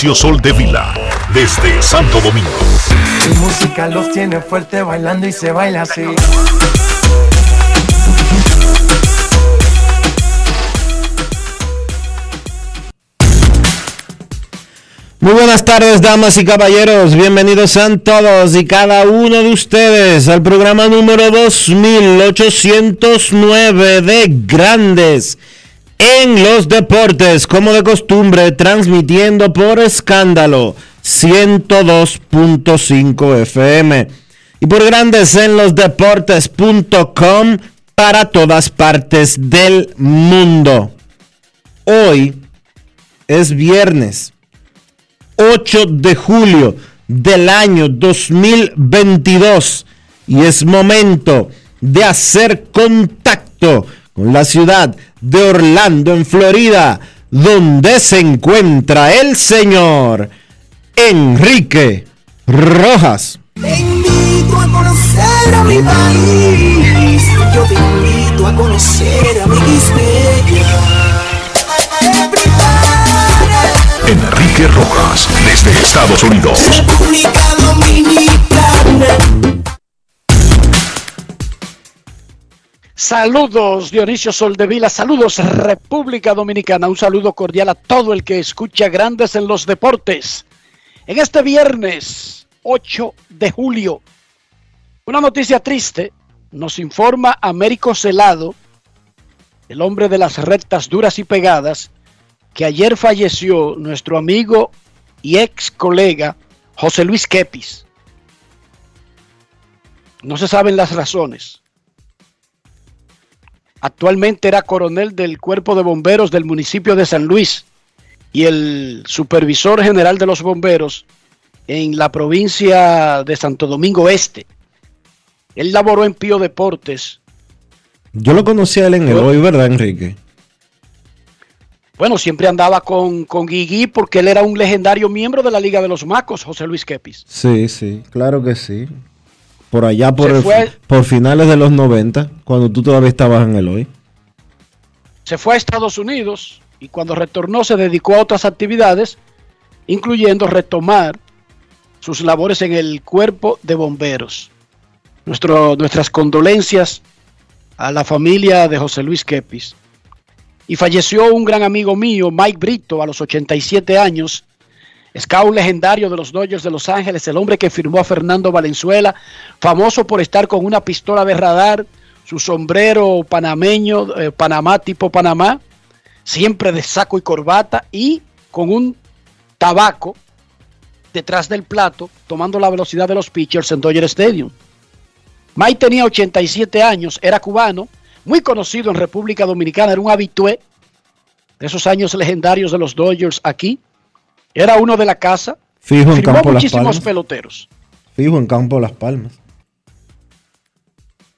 Dionisio Soldevila, desde Santo Domingo. Mi música los tiene fuerte bailando y se baila así. Muy buenas tardes, damas y caballeros. Bienvenidos sean todos y cada uno de ustedes al programa número 2809 de Grandes en los Deportes, como de costumbre, transmitiendo por escándalo 102.5 FM y por Grandes en los Deportes.com para todas partes del mundo. Hoy es viernes 8 de julio del año 2022 y es momento de hacer contacto con la ciudad de Orlando, en Florida, donde se encuentra el señor Enrique Rojas. Te invito a conocer a mi país. Yo te invito a conocer a mi Enrique Rojas, desde Estados Unidos. República Dominicana. Saludos Dionisio Soldevila, saludos República Dominicana, un saludo cordial a todo el que escucha Grandes en los Deportes. En este viernes 8 de julio, una noticia triste, nos informa Américo Celado, el hombre de las rectas duras y pegadas, que ayer falleció nuestro amigo y ex colega José Luis Quepis. No se saben las razones. Actualmente era coronel del Cuerpo de Bomberos del municipio de San Luis y el supervisor general de los bomberos en la provincia de Santo Domingo Este. Él laboró en Pío Deportes. Yo lo conocí a él en el hoy, ¿verdad, Enrique? Bueno, siempre andaba con, con Guigui porque él era un legendario miembro de la Liga de los Macos, José Luis Quepis. Sí, sí, claro que sí. Por allá, por, Se el- fue- por finales de los 90, cuando tú todavía estabas en el hoy. Se fue a Estados Unidos y cuando retornó se dedicó a otras actividades, incluyendo retomar sus labores en el cuerpo de bomberos. Nuestro- nuestras condolencias a la familia de José Luis Quepis. Y falleció un gran amigo mío, Mike Brito, a los 87 años, scout legendario de los Dodgers de Los Ángeles, el hombre que firmó a Fernando Valenzuela, famoso por estar con una pistola de radar, su sombrero panameño, eh, Panamá tipo Panamá, siempre de saco y corbata y con un tabaco detrás del plato, tomando la velocidad de los pitchers en Dodger Stadium. Mike tenía 87 años, era cubano, muy conocido en República Dominicana, era un habitué de esos años legendarios de los Dodgers aquí. Era uno de la casa, Fijo en Campo Las muchísimos Palmas. peloteros. Fijo en Campo Las Palmas.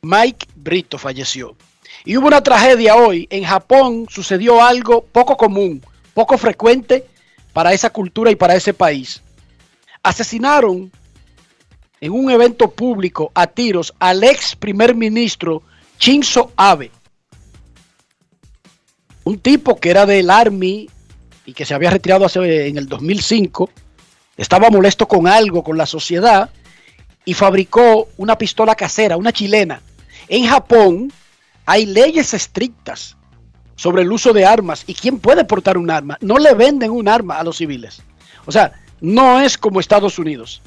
Mike Brito falleció. Y hubo una tragedia hoy. En Japón sucedió algo poco común, poco frecuente para esa cultura y para ese país. Asesinaron en un evento público a tiros al ex primer ministro Shinzo Abe. Un tipo que era del Army y que se había retirado hace, en el 2005. Estaba molesto con algo, con la sociedad, y fabricó una pistola casera, una chilena. En Japón hay leyes estrictas sobre el uso de armas y quién puede portar un arma. No le venden un arma a los civiles. O sea, no es como Estados Unidos.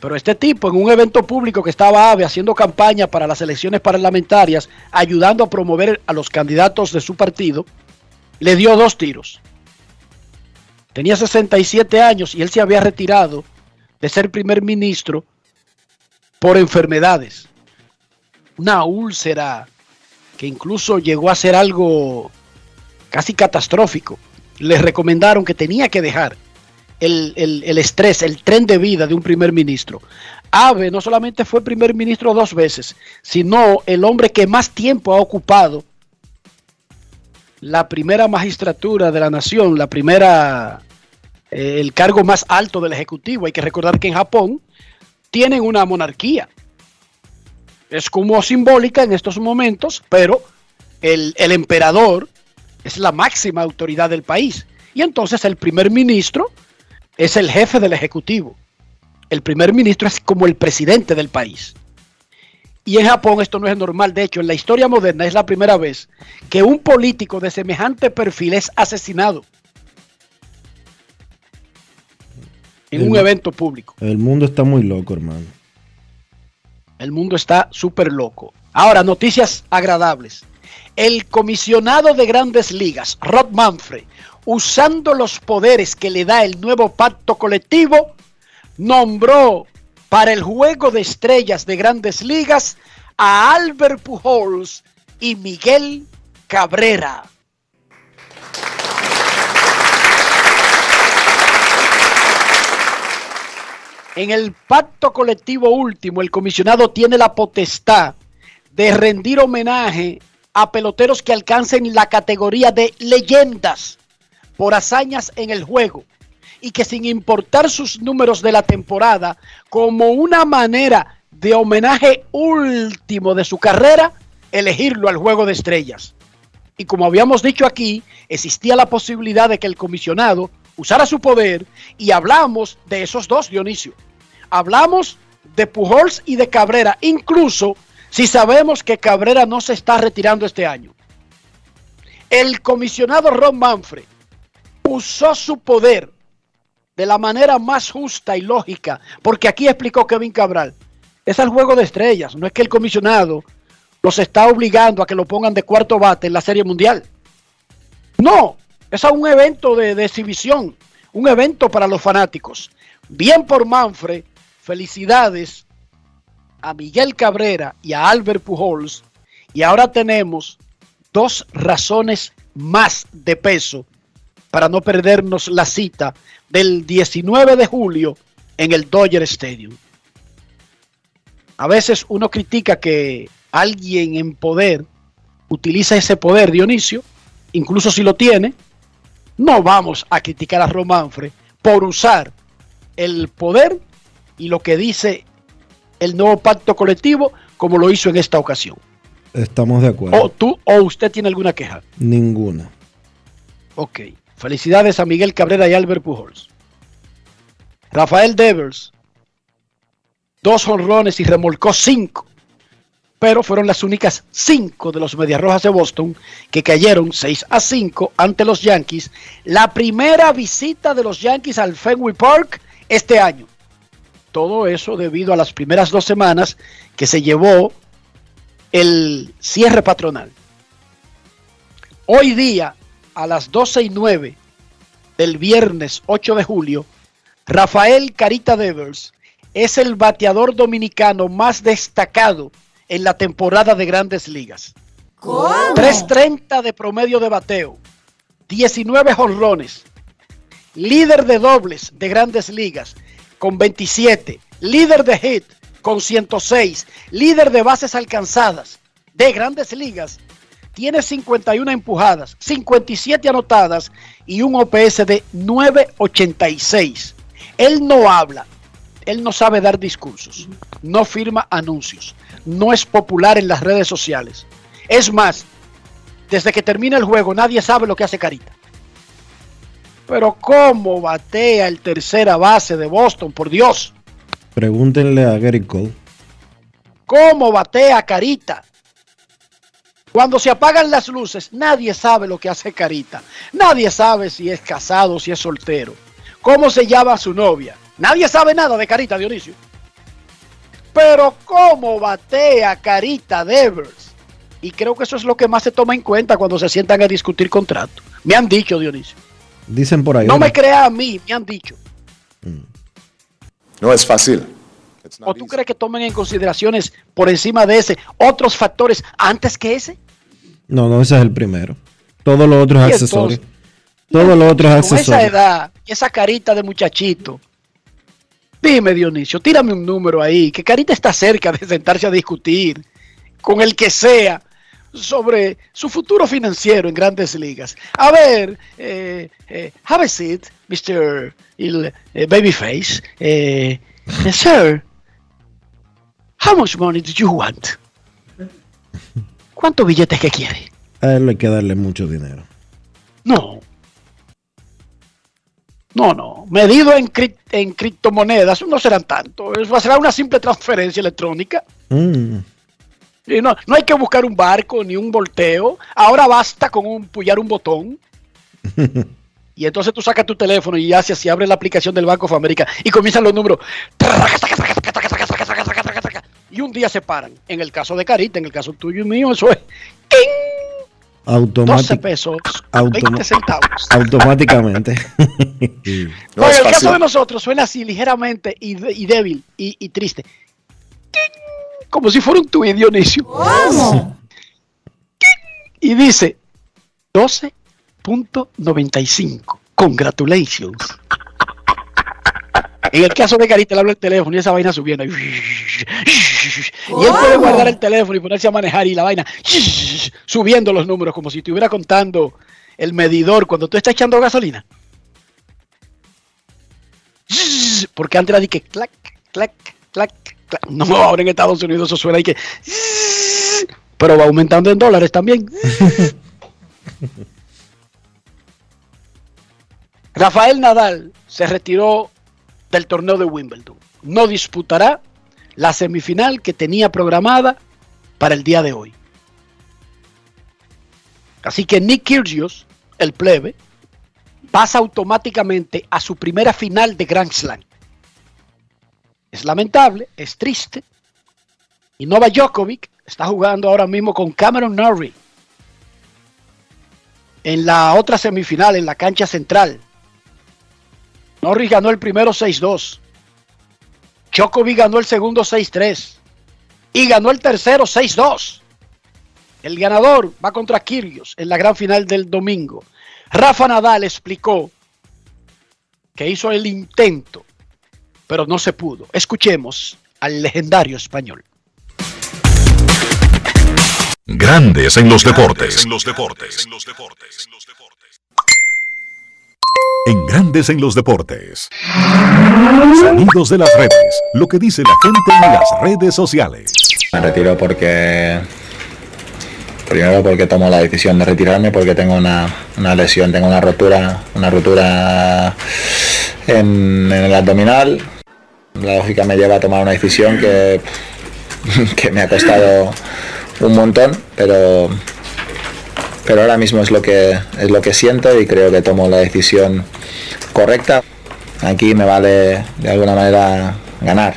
Pero este tipo en un evento público que estaba AVE haciendo campaña para las elecciones parlamentarias, ayudando a promover a los candidatos de su partido, le dio dos tiros. Tenía 67 años y él se había retirado de ser primer ministro por enfermedades. Una úlcera que incluso llegó a ser algo casi catastrófico. Le recomendaron que tenía que dejar el, estrés, el tren de vida de un primer ministro. Ave no solamente fue primer ministro dos veces, sino el hombre que más tiempo ha ocupado la primera magistratura de la nación, la primera, eh, el cargo más alto del Ejecutivo. Hay que recordar que en Japón tienen una monarquía. Es como simbólica en estos momentos, pero el, el emperador es la máxima autoridad del país. Y entonces el primer ministro es el jefe del Ejecutivo. El primer ministro es como el presidente del país. Y en Japón esto no es normal. De hecho, en la historia moderna es la primera vez que un político de semejante perfil es asesinado en un evento público. El mundo está muy loco, hermano. El mundo está súper loco. Ahora, noticias agradables. El comisionado de grandes ligas, Rod Manfred, usando los poderes que le da el nuevo pacto colectivo, nombró para el juego de estrellas de grandes ligas a Albert Pujols y Miguel Cabrera. En el pacto colectivo último, el comisionado tiene la potestad de rendir homenaje a peloteros que alcancen la categoría de leyendas por hazañas en el juego y que sin importar sus números de la temporada, como una manera de homenaje último de su carrera, elegirlo al juego de estrellas. Y como habíamos dicho aquí, existía la posibilidad de que el comisionado usara su poder y hablamos de esos dos, Dionisio. Hablamos de Pujols y de Cabrera, incluso si sabemos que Cabrera no se está retirando este año. El comisionado Ron Manfred usó su poder de la manera más justa y lógica, porque aquí explicó Kevin Cabral, es el juego de estrellas, no es que el comisionado los está obligando a que lo pongan de cuarto bate en la Serie Mundial. No, es un evento de, de exhibición, un evento para los fanáticos. Bien por Manfred, felicidades a Miguel Cabrera y a Albert Pujols. Y ahora tenemos dos razones más de peso para no perdernos la cita del 19 de julio en el Dodger Stadium. A veces uno critica que alguien en poder utiliza ese poder, Dionisio, incluso si lo tiene. No vamos a criticar a Romanfre por usar el poder y lo que dice el nuevo pacto colectivo como lo hizo en esta ocasión. Estamos de acuerdo. ¿O tú o usted tiene alguna queja? Ninguna. Ok. Felicidades a Miguel Cabrera y Albert Pujols. Rafael Devers, dos honrones y remolcó cinco, pero fueron las únicas cinco de los Medias Rojas de Boston que cayeron 6 a 5 ante los Yankees. La primera visita de los Yankees al Fenway Park este año. Todo eso debido a las primeras dos semanas que se llevó el cierre patronal. Hoy día a las 12 y 9 del viernes 8 de julio, Rafael Carita Devers es el bateador dominicano más destacado en la temporada de grandes ligas. 3.30 de promedio de bateo, 19 jonrones, líder de dobles de grandes ligas con 27, líder de hit con 106, líder de bases alcanzadas de grandes ligas tiene 51 empujadas, 57 anotadas y un OPS de 986. Él no habla, él no sabe dar discursos, no firma anuncios, no es popular en las redes sociales. Es más, desde que termina el juego nadie sabe lo que hace Carita. Pero ¿cómo batea el tercera base de Boston? Por Dios. Pregúntenle a Gary Cole. ¿Cómo batea Carita? Cuando se apagan las luces, nadie sabe lo que hace Carita. Nadie sabe si es casado, si es soltero. ¿Cómo se llama su novia? Nadie sabe nada de Carita, Dionisio. Pero ¿cómo batea Carita Devers? Y creo que eso es lo que más se toma en cuenta cuando se sientan a discutir contrato. Me han dicho, Dionisio. Dicen por ahí. No me crea a mí, me han dicho. No es fácil. ¿O tú crees que tomen en consideraciones por encima de ese otros factores antes que ese? No, no, ese es el primero. Todo lo otro es accesorio. Todo lo otro es Con esa edad y esa carita de muchachito. Dime, Dionisio, tírame un número ahí, que Carita está cerca de sentarse a discutir con el que sea sobre su futuro financiero en grandes ligas. A ver, eh, eh, have a seat, Mr. Il- eh, Babyface. Eh, sir, how much money do you want? ¿Cuántos billetes que quiere? A él hay que darle mucho dinero. No. No, no. Medido en, cri- en criptomonedas no serán tanto. Eso será una simple transferencia electrónica. Mm. Y no, no hay que buscar un barco ni un volteo. Ahora basta con un, pullar un botón. Y entonces tú sacas tu teléfono y haces así, abre la aplicación del Banco of America y comienzan los números. Y un día se paran. En el caso de Carita, en el caso tuyo y mío, eso es ¡ting! 12 Automátic- pesos, Automa- 20 centavos. automáticamente. No Oye, es el caso de nosotros suena así ligeramente y, débil y, y triste. ¡Ting! Como si fuera un tuit, Dionisio. ¡Ting! Y dice 12.95. Congratulations. En el caso de Carita le habla el teléfono y esa vaina subiendo. Y él puede guardar el teléfono y ponerse a manejar y la vaina subiendo los números como si estuviera contando el medidor cuando tú estás echando gasolina. Porque antes era de que clac, clac, clac, clac. No, ahora en Estados Unidos eso suena y que. Pero va aumentando en dólares también. Rafael Nadal se retiró del torneo de Wimbledon. No disputará la semifinal que tenía programada para el día de hoy. Así que Nick Kyrgios, el plebe, pasa automáticamente a su primera final de Grand Slam. Es lamentable, es triste. Y Nova Djokovic está jugando ahora mismo con Cameron Norrie en la otra semifinal, en la cancha central. Norrie ganó el primero 6-2. Djokovic ganó el segundo 6-3. Y ganó el tercero 6-2. El ganador va contra Kyrgios en la gran final del domingo. Rafa Nadal explicó que hizo el intento, pero no se pudo. Escuchemos al legendario español. Grandes en los deportes. En los deportes. En Grandes en los deportes. Sonidos de las redes. Lo que dice la gente en las redes sociales. Me retiro porque. Primero porque tomo la decisión de retirarme porque tengo una, una lesión, tengo una rotura, una rotura en, en el abdominal. La lógica me lleva a tomar una decisión que, que me ha costado un montón, pero pero ahora mismo es lo que es lo que siento y creo que tomo la decisión correcta. Aquí me vale de alguna manera ganar.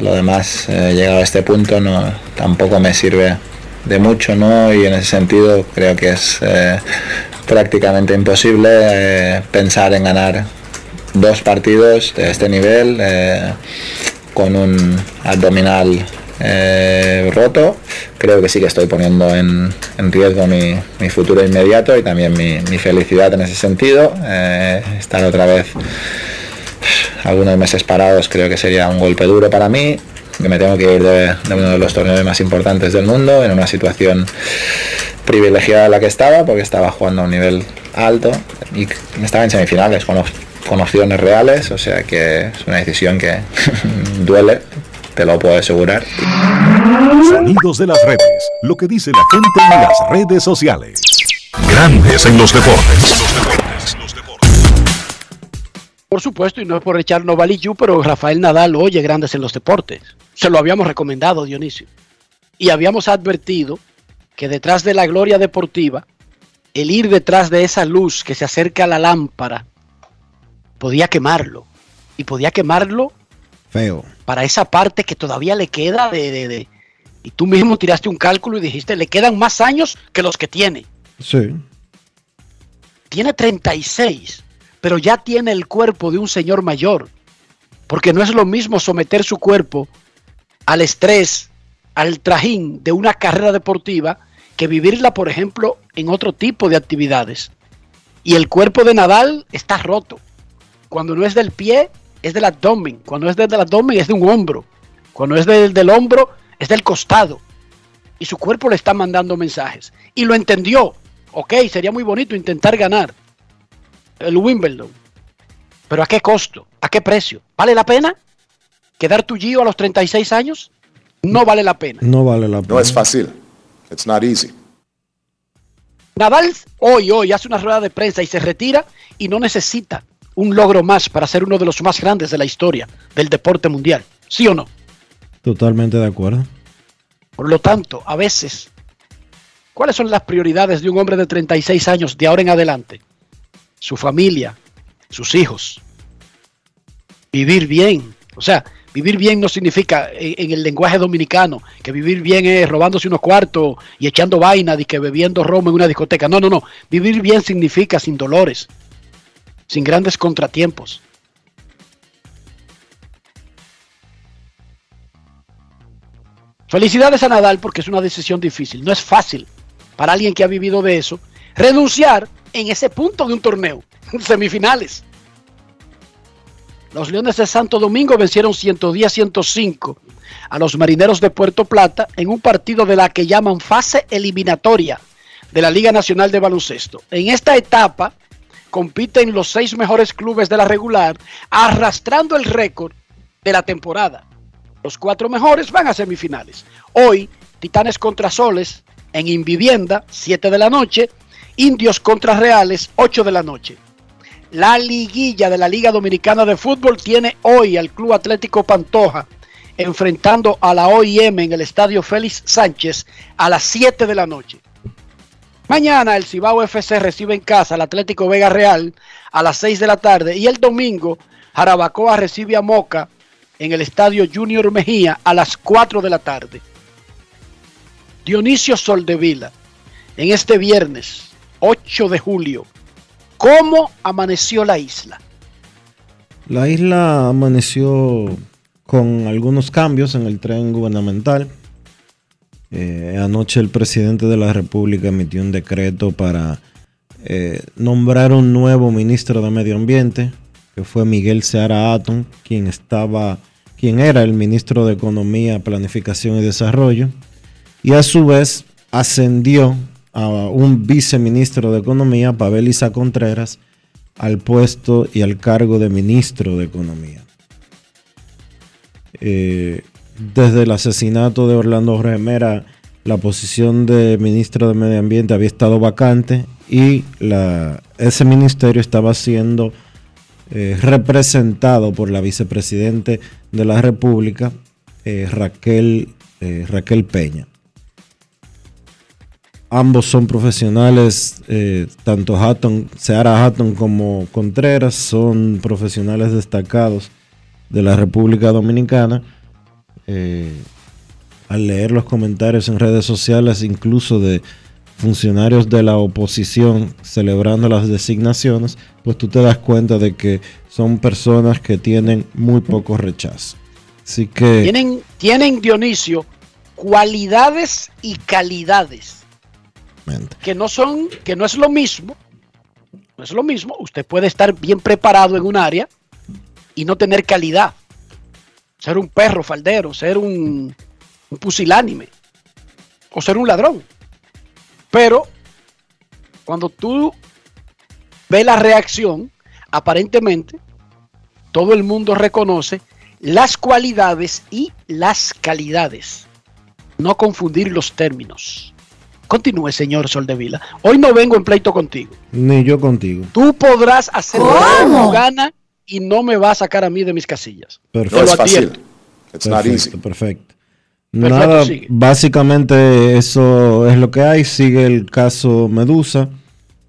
Lo demás, eh, llegado a este punto, no tampoco me sirve de mucho, ¿no? Y en ese sentido creo que es eh, prácticamente imposible eh, pensar en ganar dos partidos de este nivel con un abdominal eh, roto. Creo que sí que estoy poniendo en, en riesgo mi, mi futuro inmediato y también mi, mi felicidad en ese sentido. Eh, estar otra vez algunos meses parados creo que sería un golpe duro para mí, que me tengo que ir de, uno de los torneos más importantes del mundo, en una situación privilegiada la que estaba, porque estaba jugando a un nivel alto y estaba en semifinales con, con opciones reales, o sea que es una decisión que duele, te lo puedo asegurar. Sonidos de las redes. Lo que dice la gente en las redes sociales. Grandes en los deportes. Por supuesto, y no es por echar Novalichu, pero Rafael Nadal oye grandes en los deportes. Se lo habíamos recomendado, Dionisio. Y habíamos advertido que detrás de la gloria deportiva, el ir detrás de esa luz que se acerca a la lámpara, podía quemarlo. Y podía quemarlo Feo. para esa parte que todavía le queda de, de- de- Y tú mismo tiraste un cálculo y dijiste, le quedan más años que los que tiene. Sí. Tiene 36, pero ya tiene el cuerpo de un señor mayor. Porque no es lo mismo someter su cuerpo al estrés, al trajín de una carrera deportiva, que vivirla, por ejemplo, en otro tipo de actividades. Y el cuerpo de Nadal está roto. Cuando no es del pie, es del abdomen. Cuando es del abdomen, es de un hombro. Cuando es del, del hombro, es del costado. Y su cuerpo le está mandando mensajes. Y lo entendió. Ok, sería muy bonito intentar ganar el Wimbledon. Pero ¿a qué costo? ¿A qué precio? ¿Vale la pena? ¿Quedar tu Gio a los 36 años? No vale la pena. No vale la pena. No es fácil. It's not easy. Nadal hoy, hoy hace una rueda de prensa y se retira y no necesita un logro más para ser uno de los más grandes de la historia del deporte mundial. ¿Sí o no? Totalmente de acuerdo. Por lo tanto, a veces, ¿cuáles son las prioridades de un hombre de 36 años de ahora en adelante? Su familia, sus hijos. Vivir bien. O sea, vivir bien no significa en, el lenguaje dominicano que vivir bien es robándose unos cuartos y echando vaina y que bebiendo romo en una discoteca. No, no, no. Vivir bien significa sin dolores, sin grandes contratiempos. Felicidades a Nadal porque es una decisión difícil. No es fácil para alguien que ha vivido de eso renunciar en ese punto de un torneo, semifinales. Los Leones de Santo Domingo vencieron 110-105 a los Marineros de Puerto Plata en un partido de la que llaman fase eliminatoria de la Liga Nacional de Baloncesto. En esta etapa compiten los seis mejores clubes de la regular, arrastrando el récord de la temporada. Los cuatro mejores van a semifinales. Hoy, Titanes contra Soles en Invivienda, 7 de la noche. Indios contra Reales, 8 de la noche. La liguilla de la Liga Dominicana de Fútbol tiene hoy al Club Atlético Pantoja enfrentando a la OIM en el Estadio Félix Sánchez a las 7 de la noche. Mañana el Cibao FC recibe en casa al Atlético Vega Real a las 6 de la tarde y el domingo Jarabacoa recibe a Moca en el Estadio Junior Mejía a las 4 de la tarde. Dionisio Soldevila, en este viernes 8 de julio, ¿cómo amaneció la isla? La isla amaneció con algunos cambios en el tren gubernamental. Eh, anoche el presidente de la República emitió un decreto para eh, nombrar un nuevo ministro de Medio Ambiente, que fue Miguel Seara Aton, quien estaba, quien era el ministro de Economía, Planificación y Desarrollo, y a su vez ascendió a un viceministro de Economía, Pavel Isa Contreras, al puesto y al cargo de ministro de Economía. Eh, desde el asesinato de Orlando Remera, la posición de ministro de Medio Ambiente había estado vacante y ese ministerio estaba siendo eh, representado por la vicepresidente de la República, eh, Raquel, eh, Raquel Peña. Ambos son profesionales, tanto Hatton, Seara Hatton como Contreras son profesionales destacados de la República Dominicana. Eh, al leer los comentarios en redes sociales, incluso de funcionarios de la oposición celebrando las designaciones, pues tú te das cuenta de que son personas que tienen muy poco rechazo. Así que Tienen, tienen Dionisio cualidades y calidades que no son, que no es lo mismo, no es lo mismo. Usted puede estar bien preparado en un área y no tener calidad. Ser un perro faldero, ser un, un pusilánime o ser un ladrón. Pero cuando tú ves la reacción, aparentemente todo el mundo reconoce las cualidades y las calidades. No confundir los términos. Continúe, señor Soldevila. Hoy no vengo en pleito contigo. ni yo contigo. Tú podrás hacer lo que tu gana y no me va a sacar a mí de mis casillas. No Perfecto. es lo fácil. not easy. Perfecto, perfecto. Perfecto, Nada, sigue. básicamente eso es lo que hay. Sigue el caso Medusa.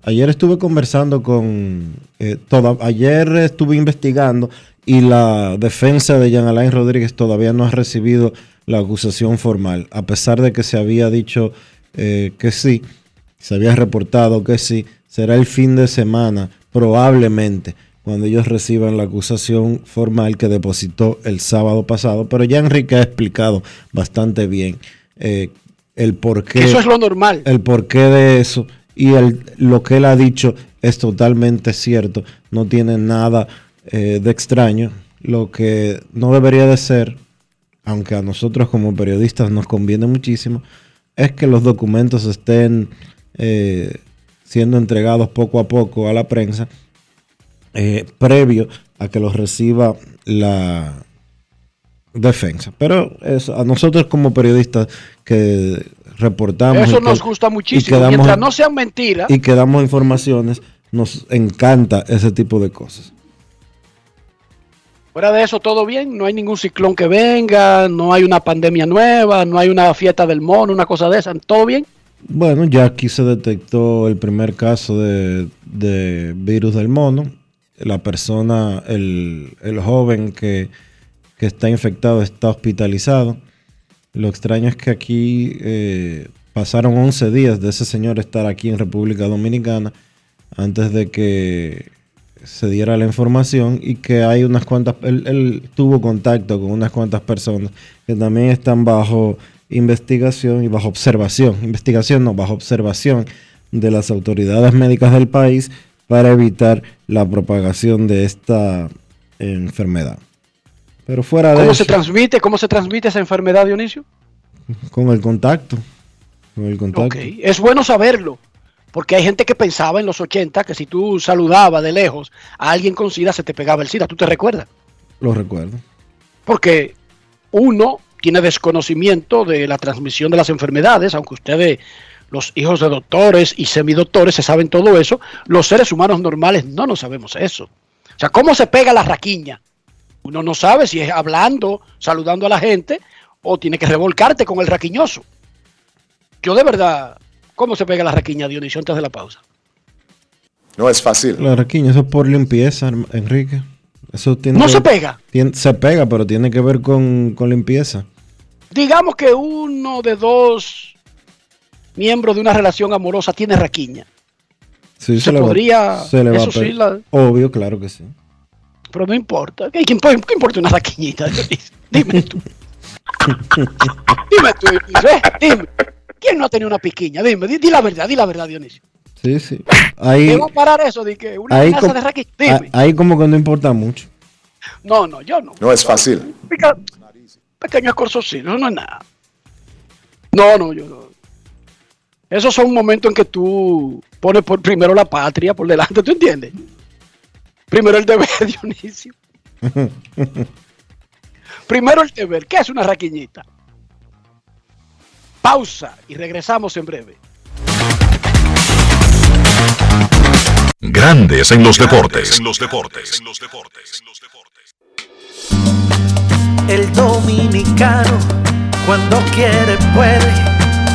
Ayer estuve conversando con. eh, toda, ayer estuve investigando y la defensa de Jean Alain Rodríguez todavía no ha recibido la acusación formal, a pesar de que se había dicho eh, que sí, se había reportado que sí. Será el fin de semana, probablemente, cuando ellos reciban la acusación formal que depositó el sábado pasado. Pero ya Enrique ha explicado bastante bien eh, el porqué Eso es lo normal. el porqué de eso y el, lo que él ha dicho es totalmente cierto, no tiene nada eh, de extraño. Lo que no debería de ser, aunque a nosotros como periodistas nos conviene muchísimo, es que los documentos estén eh, siendo entregados poco a poco a la prensa, eh, previo a que los reciba la defensa. Pero eso, a nosotros como periodistas que reportamos Eso y que- nos gusta muchísimo. damos- Mientras no sean mentiras, y que damos informaciones, nos encanta ese tipo de cosas. fuera de eso todo bien. No hay ningún ciclón que venga, no hay una pandemia nueva, no hay una fiesta del mono, una cosa de esa. ¿Todo bien? Bueno, ya aquí se detectó el primer caso de, de virus del mono. La persona, el, el joven que, que está infectado está hospitalizado. Lo extraño es que aquí eh, pasaron 11 días de ese señor estar aquí en República Dominicana antes de que se diera la información y que hay unas cuantas, él, él tuvo contacto con unas cuantas personas que también están bajo investigación y bajo observación, investigación no, bajo observación de las autoridades médicas del país para evitar la propagación de esta enfermedad. Pero fuera de ¿Cómo eso, se transmite? ¿Cómo se transmite esa enfermedad, Dionisio? con el contacto, con el contacto. Ok, es bueno saberlo. Porque hay gente que pensaba en los 80 que si tú saludabas de lejos a alguien con SIDA se te pegaba el SIDA. ¿Tú te recuerdas? Lo recuerdo. Porque uno tiene desconocimiento de la transmisión de las enfermedades, aunque ustedes, los hijos de doctores y semidoctores, se saben todo eso, los seres humanos normales no nos sabemos eso. O sea, ¿cómo se pega la raquiña? Uno no sabe si es hablando, saludando a la gente, o tiene que revolcarte con el raquiñoso. Yo de verdad, ¿cómo se pega la raquiña, Dionisio, antes de la pausa? No es fácil. La raquiña, eso es por limpieza, Enrique. Eso tiene No que- se pega. tiene- se pega, pero tiene que ver con, con limpieza. Digamos que uno de dos miembros de una relación amorosa tiene raquiña. Sí, Se le va- podría- se le va a eso sí, pe- la- Obvio, claro que sí. Pero no importa. ¿Qué, qué impo- qué importa una raquiñita? Dionisio? Dime tú. dime tú, Dionisio, ¿eh? Dime. ¿Quién no ha tenido una piquiña? Dime, di, di la verdad, di la verdad, Dionisio. Sí, sí. Ahí, ¿Qué va a parar eso de que una ahí, com- de raquiña? a- Dime. ahí como que no importa mucho. No, no, yo no. No es fácil. Pica- pequeño escorzocillo, eso no es nada. No, no, yo no. Esos son momentos en que tú pones por primero la patria por delante, ¿tú entiendes? Primero el deber, Dionisio. primero el deber. ¿Qué es una raquiñita? Pausa y regresamos en breve. Grandes en los deportes. En los deportes. En los deportes. El dominicano, cuando quiere, puede,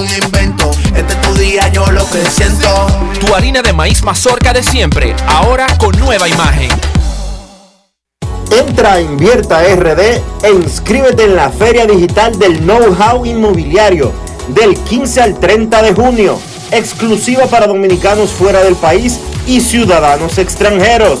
algún invento. Este es tu día, yo lo que siento. Tu harina de maíz mazorca de siempre, ahora con nueva imagen. Entra a Invierta RD e inscríbete en la Feria Digital del Know-How Inmobiliario del 15 al 30 de junio, exclusiva para dominicanos fuera del país y ciudadanos extranjeros.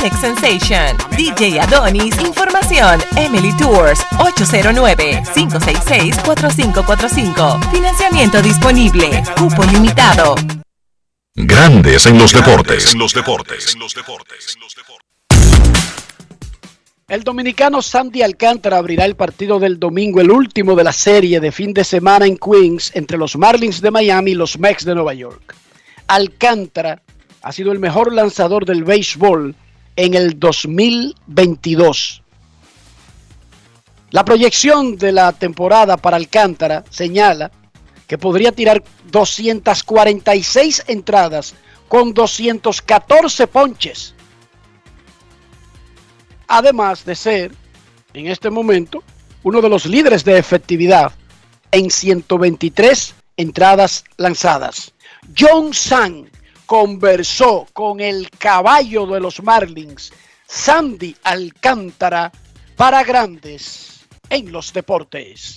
Alex Sensation, DJ Adonis, Información, Emily Tours, 809-566-4545. Financiamiento disponible, cupo limitado. Grandes en los deportes. los deportes. El dominicano Sandy Alcántara abrirá el partido del domingo, el último de la serie de fin de semana en Queens entre los Marlins de Miami y los Mets de Nueva York. Alcántara ha sido el mejor lanzador del béisbol en el 2022. La proyección de la temporada para Alcántara señala que podría tirar 246 entradas con 214 ponches además de ser en este momento uno de los líderes de efectividad en 123 entradas lanzadas. John San conversó con el caballo de los Marlins, Sandy Alcántara, para grandes en los deportes.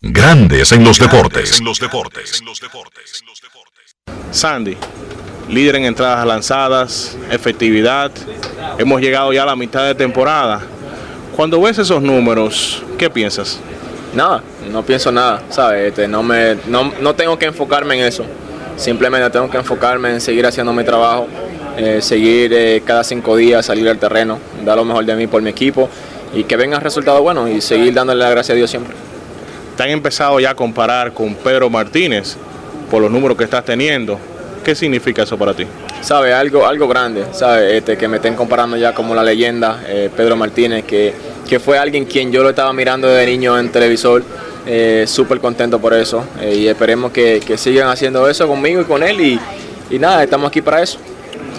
Grandes en los deportes. En los deportes. Sandy, líder en entradas lanzadas, efectividad. Hemos llegado ya a la mitad de temporada. Cuando ves esos números, ¿qué piensas? Nada, no pienso nada, ¿sabes? Este, no, me, no, tengo que enfocarme en eso. Simplemente tengo que enfocarme en seguir haciendo mi trabajo, eh, seguir eh, cada cinco días, salir al terreno, dar lo mejor de mí por mi equipo y que vengan resultados buenos y seguir dándole la gracia a Dios siempre. Te han empezado ya a comparar con Pedro Martínez por los números que estás teniendo. ¿Qué significa eso para ti? Sabe, algo, algo grande, sabe, este, que me estén comparando ya como la leyenda eh, Pedro Martínez, que, que fue alguien quien yo lo estaba mirando desde niño en televisor. Eh, Súper contento por eso eh, y esperemos que, que, sigan haciendo eso conmigo y con él y, y nada, estamos aquí para eso.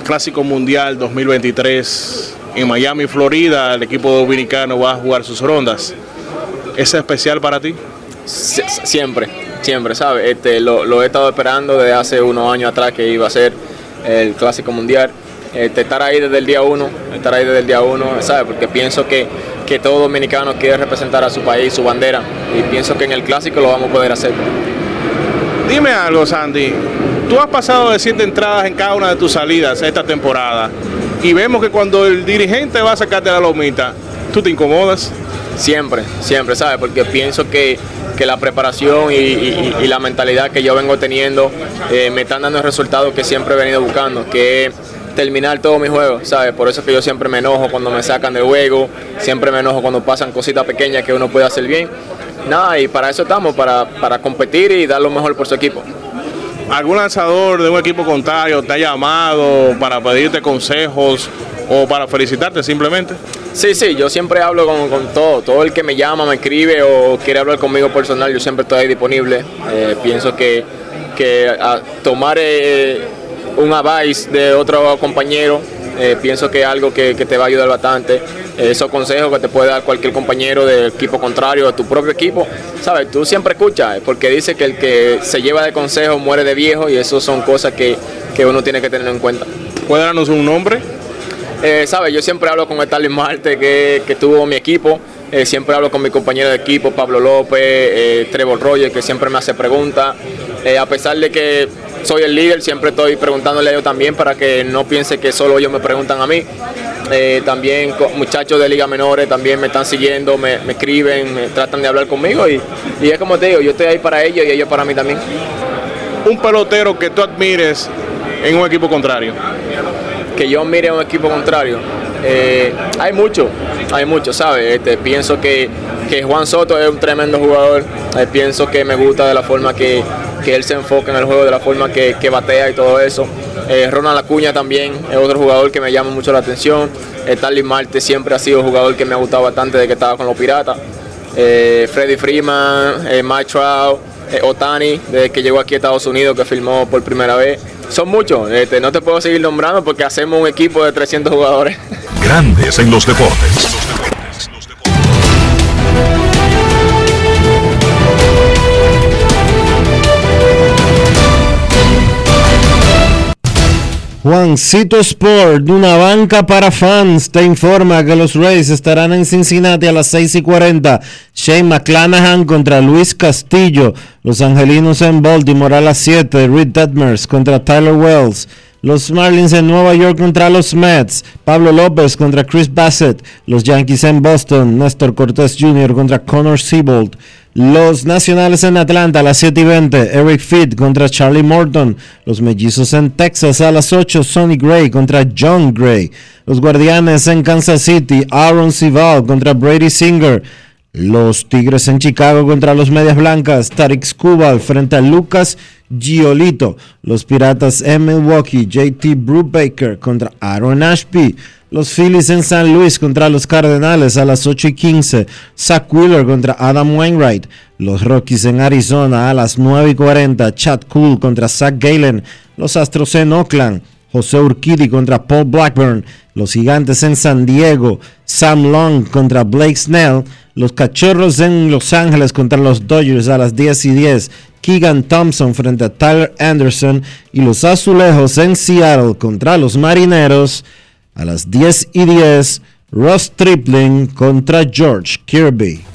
Clásico Mundial 2023 en Miami, Florida, el equipo dominicano va a jugar sus rondas. ¿Es especial para ti? siempre, siempre, ¿sabes? Este, lo, he estado esperando desde hace unos años atrás que iba a ser el Clásico Mundial. Este, estar ahí desde el día uno, estar ahí desde el día uno, ¿sabes? Porque pienso que, que todo dominicano quiere representar a su país, su bandera, y pienso que en el Clásico lo vamos a poder hacer. Dime algo, Sandy. Tú has pasado de siete entradas en cada una de tus salidas esta temporada y vemos que cuando el dirigente va a sacarte la lomita, tú te incomodas. Siempre, siempre, ¿sabes? Porque pienso que, que la preparación y, la mentalidad que yo vengo teniendo eh, me están dando el resultado que siempre he venido buscando, que es terminar todos mis juegos, ¿sabes? Por eso es que yo siempre me enojo cuando me sacan del juego, siempre me enojo cuando pasan cositas pequeñas que uno puede hacer bien. Nada, y para eso estamos, para, para competir y dar lo mejor por su equipo. ¿Algún lanzador de un equipo contrario te ha llamado para pedirte consejos o para felicitarte simplemente? Sí, sí, yo siempre hablo con, con todo. Todo el que me llama, me escribe o quiere hablar conmigo personal, yo siempre estoy ahí disponible. Eh, pienso que, que a tomar eh, un advice de otro compañero, eh, pienso que es algo que, que te va a ayudar bastante. Eh, esos consejos que te puede dar cualquier compañero del equipo contrario, de tu propio equipo, sabes, tú siempre escuchas, eh, porque dice que el que se lleva de consejo muere de viejo y eso son cosas que, que uno tiene que tener en cuenta. ¿Puede darnos un nombre? Eh, ¿Sabes? Yo siempre hablo con Stalin Marte, que, que tuvo mi equipo. Eh, siempre hablo con mi compañero de equipo, Pablo López, eh, Trevor Rogers, que siempre me hace preguntas. Eh, a pesar de que soy el líder, siempre estoy preguntándole a ellos también para que no piense que solo ellos me preguntan a mí. También muchachos de liga menores también me están siguiendo, me, me escriben, me tratan de hablar conmigo y, y es como te digo, yo estoy ahí para ellos y ellos para mí también. Un pelotero que tú admires en un equipo contrario. Que yo mire a un equipo contrario. Eh, hay mucho, hay mucho, ¿sabes? Este, pienso que, que Juan Soto es un tremendo jugador. Eh, pienso que me gusta de la forma que, que él se enfoca en el juego, de la forma que, que batea y todo eso. Eh, Ronald Acuña también es otro jugador que me llama mucho la atención. Eh, Starling Marte siempre ha sido jugador que me ha gustado bastante de que estaba con los Piratas. Eh, Freddy Freeman, eh, Mike Trout, eh, Otani, desde que llegó aquí a Estados Unidos, que firmó por primera vez. Son muchos, este, no te puedo seguir nombrando porque hacemos un equipo de 300 jugadores. Grandes en los deportes. Juancito Sport, una banca para fans, te informa que los Rays estarán en Cincinnati a las 6 y 40. Shane McClanahan contra Luis Castillo. Los Angelinos en Baltimore a las 7. Reed Detmers contra Tyler Wells. Los Marlins en Nueva York contra los Mets. Pablo López contra Chris Bassett. Los Yankees en Boston. Néstor Cortés Jr. contra Connor Siebold. Los Nacionales en Atlanta a las 7 y 20. Eric Fitt contra Charlie Morton. Los Mellizos en Texas a las 8. Sonny Gray contra John Gray. Los Guardianes en Kansas City. Aaron Sival contra Brady Singer. Los Tigres en Chicago contra los Medias Blancas. Tarik Skubal frente a Lucas Giolito. Los Piratas en Milwaukee. JT Brubaker contra Aaron Ashby. Los Phillies en San Luis contra los Cardenales a las 8 y 15. Zach Wheeler contra Adam Wainwright. Los Rockies en Arizona a las 9 y 40. Chad Cool contra Zach Galen. Los Astros en Oakland. José Urquidi contra Paul Blackburn. Los Gigantes en San Diego. Sam Long contra Blake Snell. Los Cachorros en Los Ángeles contra los Dodgers a las 10 y 10. Keegan Thompson frente a Tyler Anderson. Y los Azulejos en Seattle contra los Marineros a las 10 y 10. Ross Tripling contra George Kirby.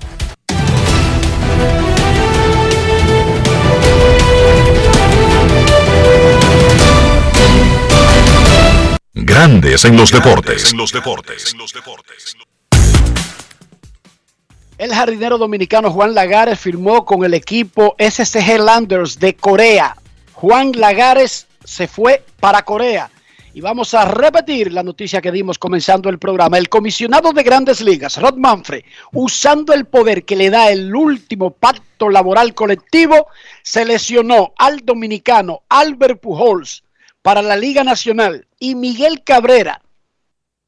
Grandes en los deportes. El jardinero dominicano Juan Lagares firmó con el equipo SCG Landers de Corea. Juan Lagares se fue para Corea. Y vamos a repetir la noticia que dimos comenzando el programa. El comisionado de grandes ligas, Rod Manfred, usando el poder que le da el último pacto laboral colectivo, seleccionó al dominicano Albert Pujols para la Liga Nacional y Miguel Cabrera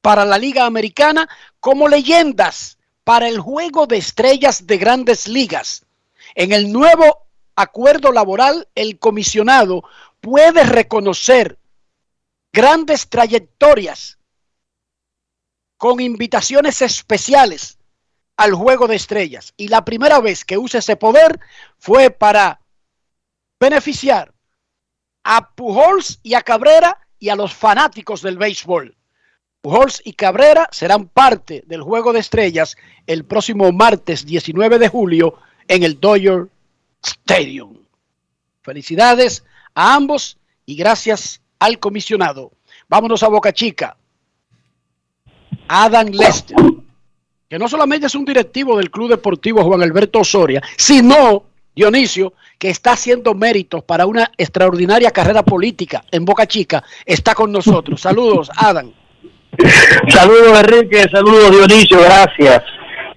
para la Liga Americana como leyendas para el juego de estrellas de grandes ligas. En el nuevo acuerdo laboral, el comisionado puede reconocer grandes trayectorias con invitaciones especiales al juego de estrellas. Y la primera vez que usa ese poder fue para beneficiar a Pujols y a Cabrera y a los fanáticos del béisbol. Pujols y Cabrera serán parte del juego de estrellas el próximo martes 19 de julio en el Dodger Stadium. Felicidades a ambos y gracias al comisionado. Vámonos a Boca Chica. Adam Lester, que no solamente es un directivo del Club Deportivo Juan Alberto Osoria, sino Dionisio, que está haciendo méritos para una extraordinaria carrera política en Boca Chica, está con nosotros. Saludos, Adam. Saludos, Enrique. Saludos, Dionisio. Gracias.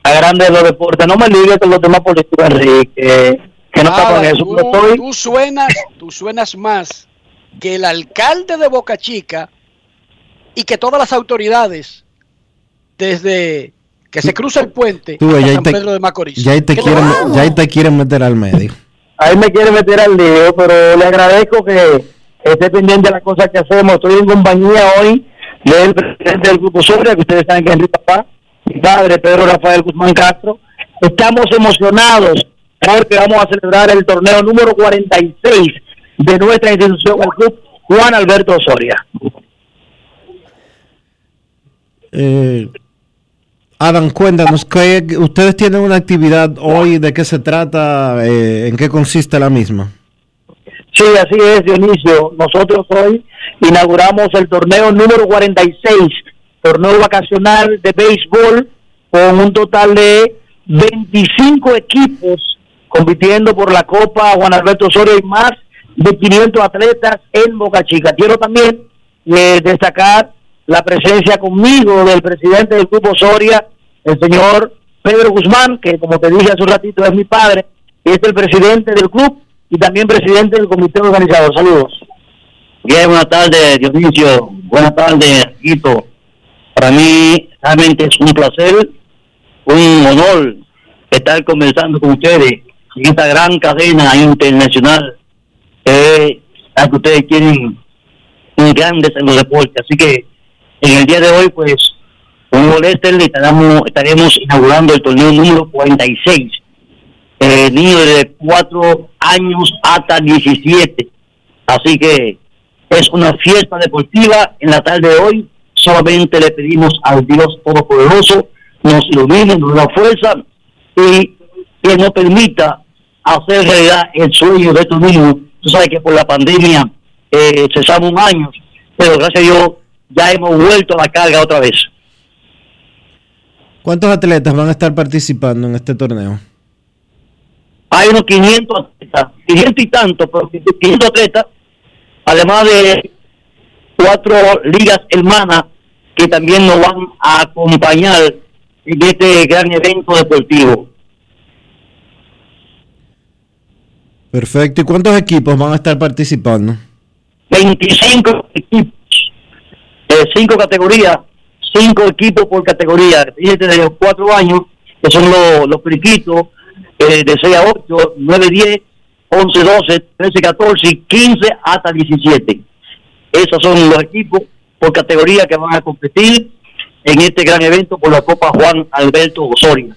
A Grande los Deportes. No me olvides con los temas políticos, Enrique. Que no está con eso. Tú, tú, suenas, tú suenas más que el alcalde de Boca Chica y que todas las autoridades, desde que se cruza el puente Tú, ya San te- Pedro de Macorís. Ya ahí te ¿Qué quieren, ya ahí te quieren meter al medio. Ahí me quiere meter al lío, pero le agradezco que esté pendiente de las cosas que hacemos. Estoy en compañía hoy del presidente del Grupo Soria, que ustedes saben que es Enrique Papá, mi padre, Pedro Rafael Guzmán Castro. Estamos emocionados porque vamos a celebrar el torneo número 46 de nuestra institución, el Club Juan Alberto Osoria. Eh, Adam, cuéntanos, ¿qué- ustedes tienen una actividad hoy, ¿de qué se trata? Eh, ¿En qué consiste la misma? Sí, así es, Dionisio. Nosotros hoy inauguramos el torneo número 46, torneo vacacional de béisbol, con un total de 25 equipos compitiendo por la Copa Juan Alberto Osorio y más de 500 atletas en Boca Chica. Quiero también eh, destacar la presencia conmigo del presidente del Grupo Soria, el señor Pedro Guzmán, que como te dije hace un ratito es mi padre, y es el presidente del club y también presidente del comité organizador. Saludos. Bien, buenas tardes, Dionisio. Buenas tardes, Quito. Para mí realmente es un placer, un honor estar conversando con ustedes en esta gran cadena internacional eh, a que ustedes tienen un los deportes. Así que en el día de hoy, pues, con Lester le estaremos, estaremos inaugurando el torneo número 46. Eh, niños de 4 años hasta 17. Así que es una fiesta deportiva en la tarde de hoy. Solamente le pedimos al Dios Todopoderoso nos ilumine, nos da fuerza y que nos permita hacer realidad el sueño de estos niños. Tú sabes que por la pandemia eh, cesamos un año, pero gracias a Dios ya hemos vuelto a la carga otra vez. ¿Cuántos atletas van a estar participando en este torneo? Hay unos 500 atletas, 500 y tanto, pero 500 atletas, además de cuatro ligas hermanas que también nos van a acompañar en este gran evento deportivo. Perfecto. ¿Y cuántos equipos van a estar participando? 25 equipos, cinco categorías, cinco equipos por categoría, fíjate de los cuatro años, que son los, los periquitos, eh, de 6 a 8, 9, 10, 11, 12, 13, 14 y 15 hasta 17. Esos son los equipos por categoría que van a competir en este gran evento por la Copa Juan Alberto Osorio.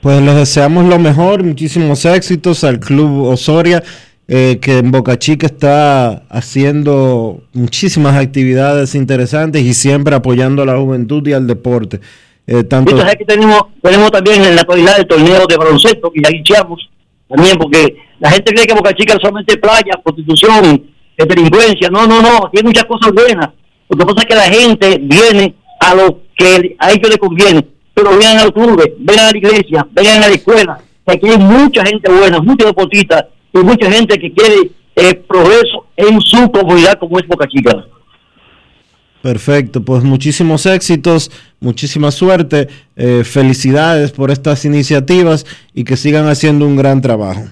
Pues les deseamos lo mejor, muchísimos éxitos al Club Osoria, eh, que en Boca Chica está haciendo muchísimas actividades interesantes y siempre apoyando a la juventud y al deporte. Eh, tanto, Entonces aquí tenemos, tenemos también en la actualidad el torneo de baloncesto que ya iniciamos también porque la gente cree que Boca Chica solamente playa, prostitución, eh, delincuencia. No, no, no, aquí hay muchas cosas buenas. Lo que pasa es que la gente viene a lo que a ellos les conviene, pero vengan al club, vengan a la iglesia, vengan a la escuela. Aquí hay mucha gente buena, muchos deportistas y mucha gente que quiere eh, progreso en su comunidad como es Boca Chica. Perfecto, pues muchísimos éxitos, muchísima suerte, eh, felicidades por estas iniciativas y que sigan haciendo un gran trabajo.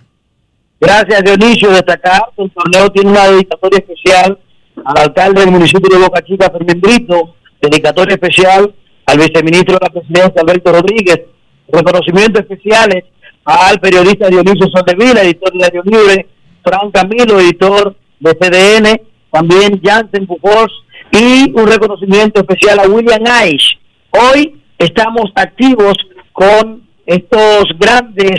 Gracias, Dionisio. Destacar que el torneo tiene una dedicatoria especial al alcalde del municipio de Boca Chica, Fermín Brito, dedicatoria especial al viceministro de la presidencia, Alberto Rodríguez, reconocimientos especiales al periodista Dionisio Soldevila, editor de Diario Libre, Fran Camilo, editor de CDN, también Jansen Bufors, y un reconocimiento especial a William Aish. Hoy estamos activos con estos grandes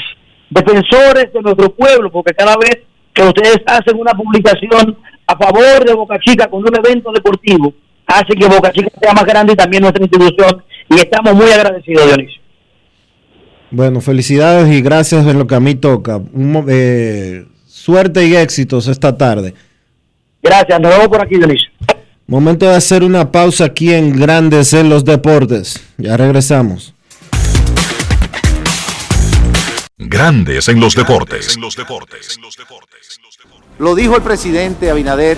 defensores de nuestro pueblo, porque cada vez que ustedes hacen una publicación a favor de Boca Chica con un evento deportivo, hace que Boca Chica sea más grande y también nuestra institución, y estamos muy agradecidos, Dionisio. Bueno, felicidades y gracias en lo que a mí toca. Un eh, suerte y éxitos esta tarde. Gracias, nos vemos por aquí, Dionisio. Momento de hacer una pausa aquí en Grandes en los Deportes. Ya regresamos. Grandes en los deportes. Lo dijo el presidente Abinader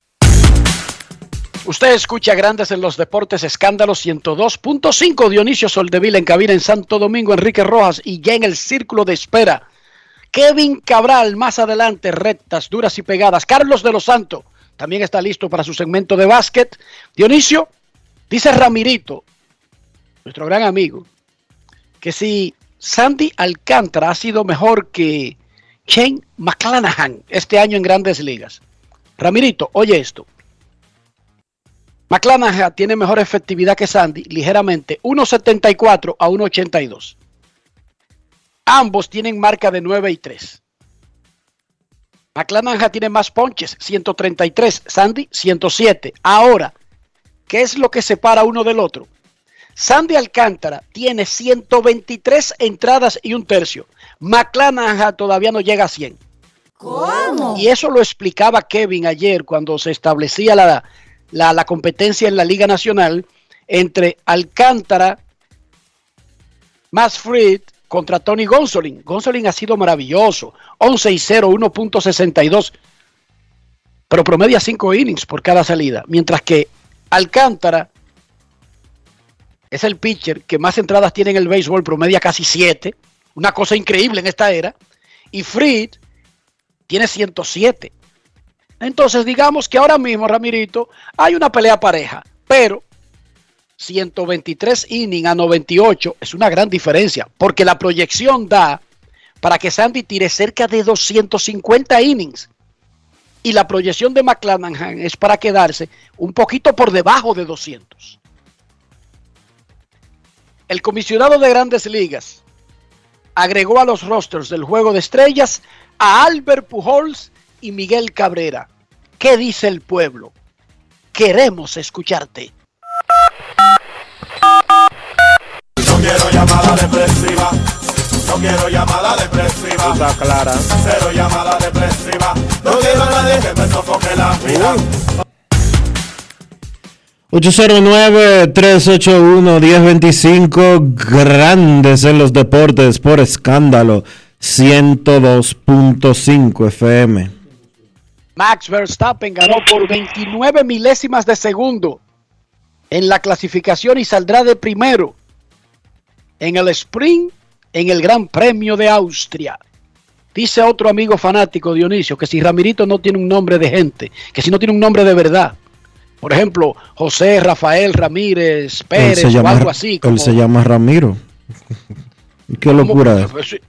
Usted escucha Grandes en los Deportes, Escándalo 102.5, Dionisio Soldevila en cabina en Santo Domingo, Enrique Rojas y ya en el círculo de espera. Kevin Cabral más adelante, rectas, duras y pegadas. Carlos de los Santos también está listo para su segmento de básquet. Dionisio, dice Ramirito, nuestro gran amigo, que si Sandy Alcántara ha sido mejor que Shane McClanahan este año en grandes ligas. Ramirito, oye esto. McClanahan tiene mejor efectividad que Sandy, ligeramente, 1.74 a 1.82. Ambos tienen marca de 9 y 3. McClanahan tiene más ponches, 133, Sandy 107. Ahora, ¿qué es lo que separa uno del otro? Sandy Alcántara tiene 123 entradas y un tercio. McClanahan todavía no llega a 100. ¿Cómo? Y eso lo explicaba Kevin ayer cuando se establecía la, la, la competencia en la Liga Nacional entre Alcántara, Max Fried contra Tony Gonsolin. Gonsolin ha sido maravilloso. 11 y 0, 1.62. Pero promedia 5 innings por cada salida. Mientras que Alcántara es el pitcher que más entradas tiene en el béisbol, promedia casi 7. Una cosa increíble en esta era. Y Fried tiene 107. Entonces, digamos que ahora mismo, Ramirito, hay una pelea pareja, pero 123 innings a 98 es una gran diferencia, porque la proyección da para que Sandy tire cerca de 250 innings. Y la proyección de McClanahan es para quedarse un poquito por debajo de 200. El comisionado de grandes ligas agregó a los rosters del juego de estrellas a Albert Pujols y Miguel Cabrera. ¿Qué dice el pueblo? Queremos escucharte. No quiero llamada depresiva. No quiero llamada depresiva. Está clara. Cero llamada depresiva. No quiero a nadie que me sofoque la vida. 809-381-1025, grandes en los deportes por escándalo, 102.5 FM. Max Verstappen ganó por 29 milésimas de segundo en la clasificación y saldrá de primero en el sprint en el Gran Premio de Austria. Dice otro amigo fanático, Dionisio, que si Ramirito no tiene un nombre de gente, que si no tiene un nombre de verdad, por ejemplo, José Rafael Ramírez Pérez o algo así. él se llama Ramiro. ¿Qué locura es?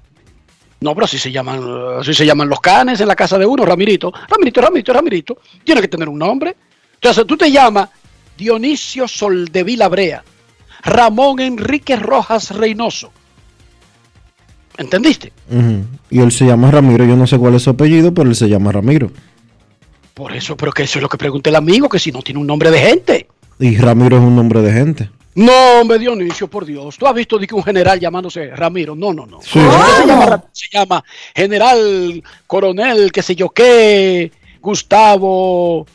No, pero así se llaman, así se llaman los canes en la casa de uno, Ramirito. Ramirito, Ramirito, Ramirito. Tiene que tener un nombre. Entonces tú te llamas Dionisio Soldevila Brea, Ramón Enrique Rojas Reynoso. ¿Entendiste? Y él se llama Ramiro, yo no sé cuál es su apellido, pero él se llama Ramiro. Por eso, pero que eso es lo que pregunté el amigo, que si no tiene un nombre de gente. Y Ramiro es un nombre de gente. No, hombre, Dionisio, por Dios. ¿Tú has visto de que un general llamándose Ramiro? No, no, no. Sí. Se, llama, Ra- se llama general, coronel, qué sé yo qué, Gustavo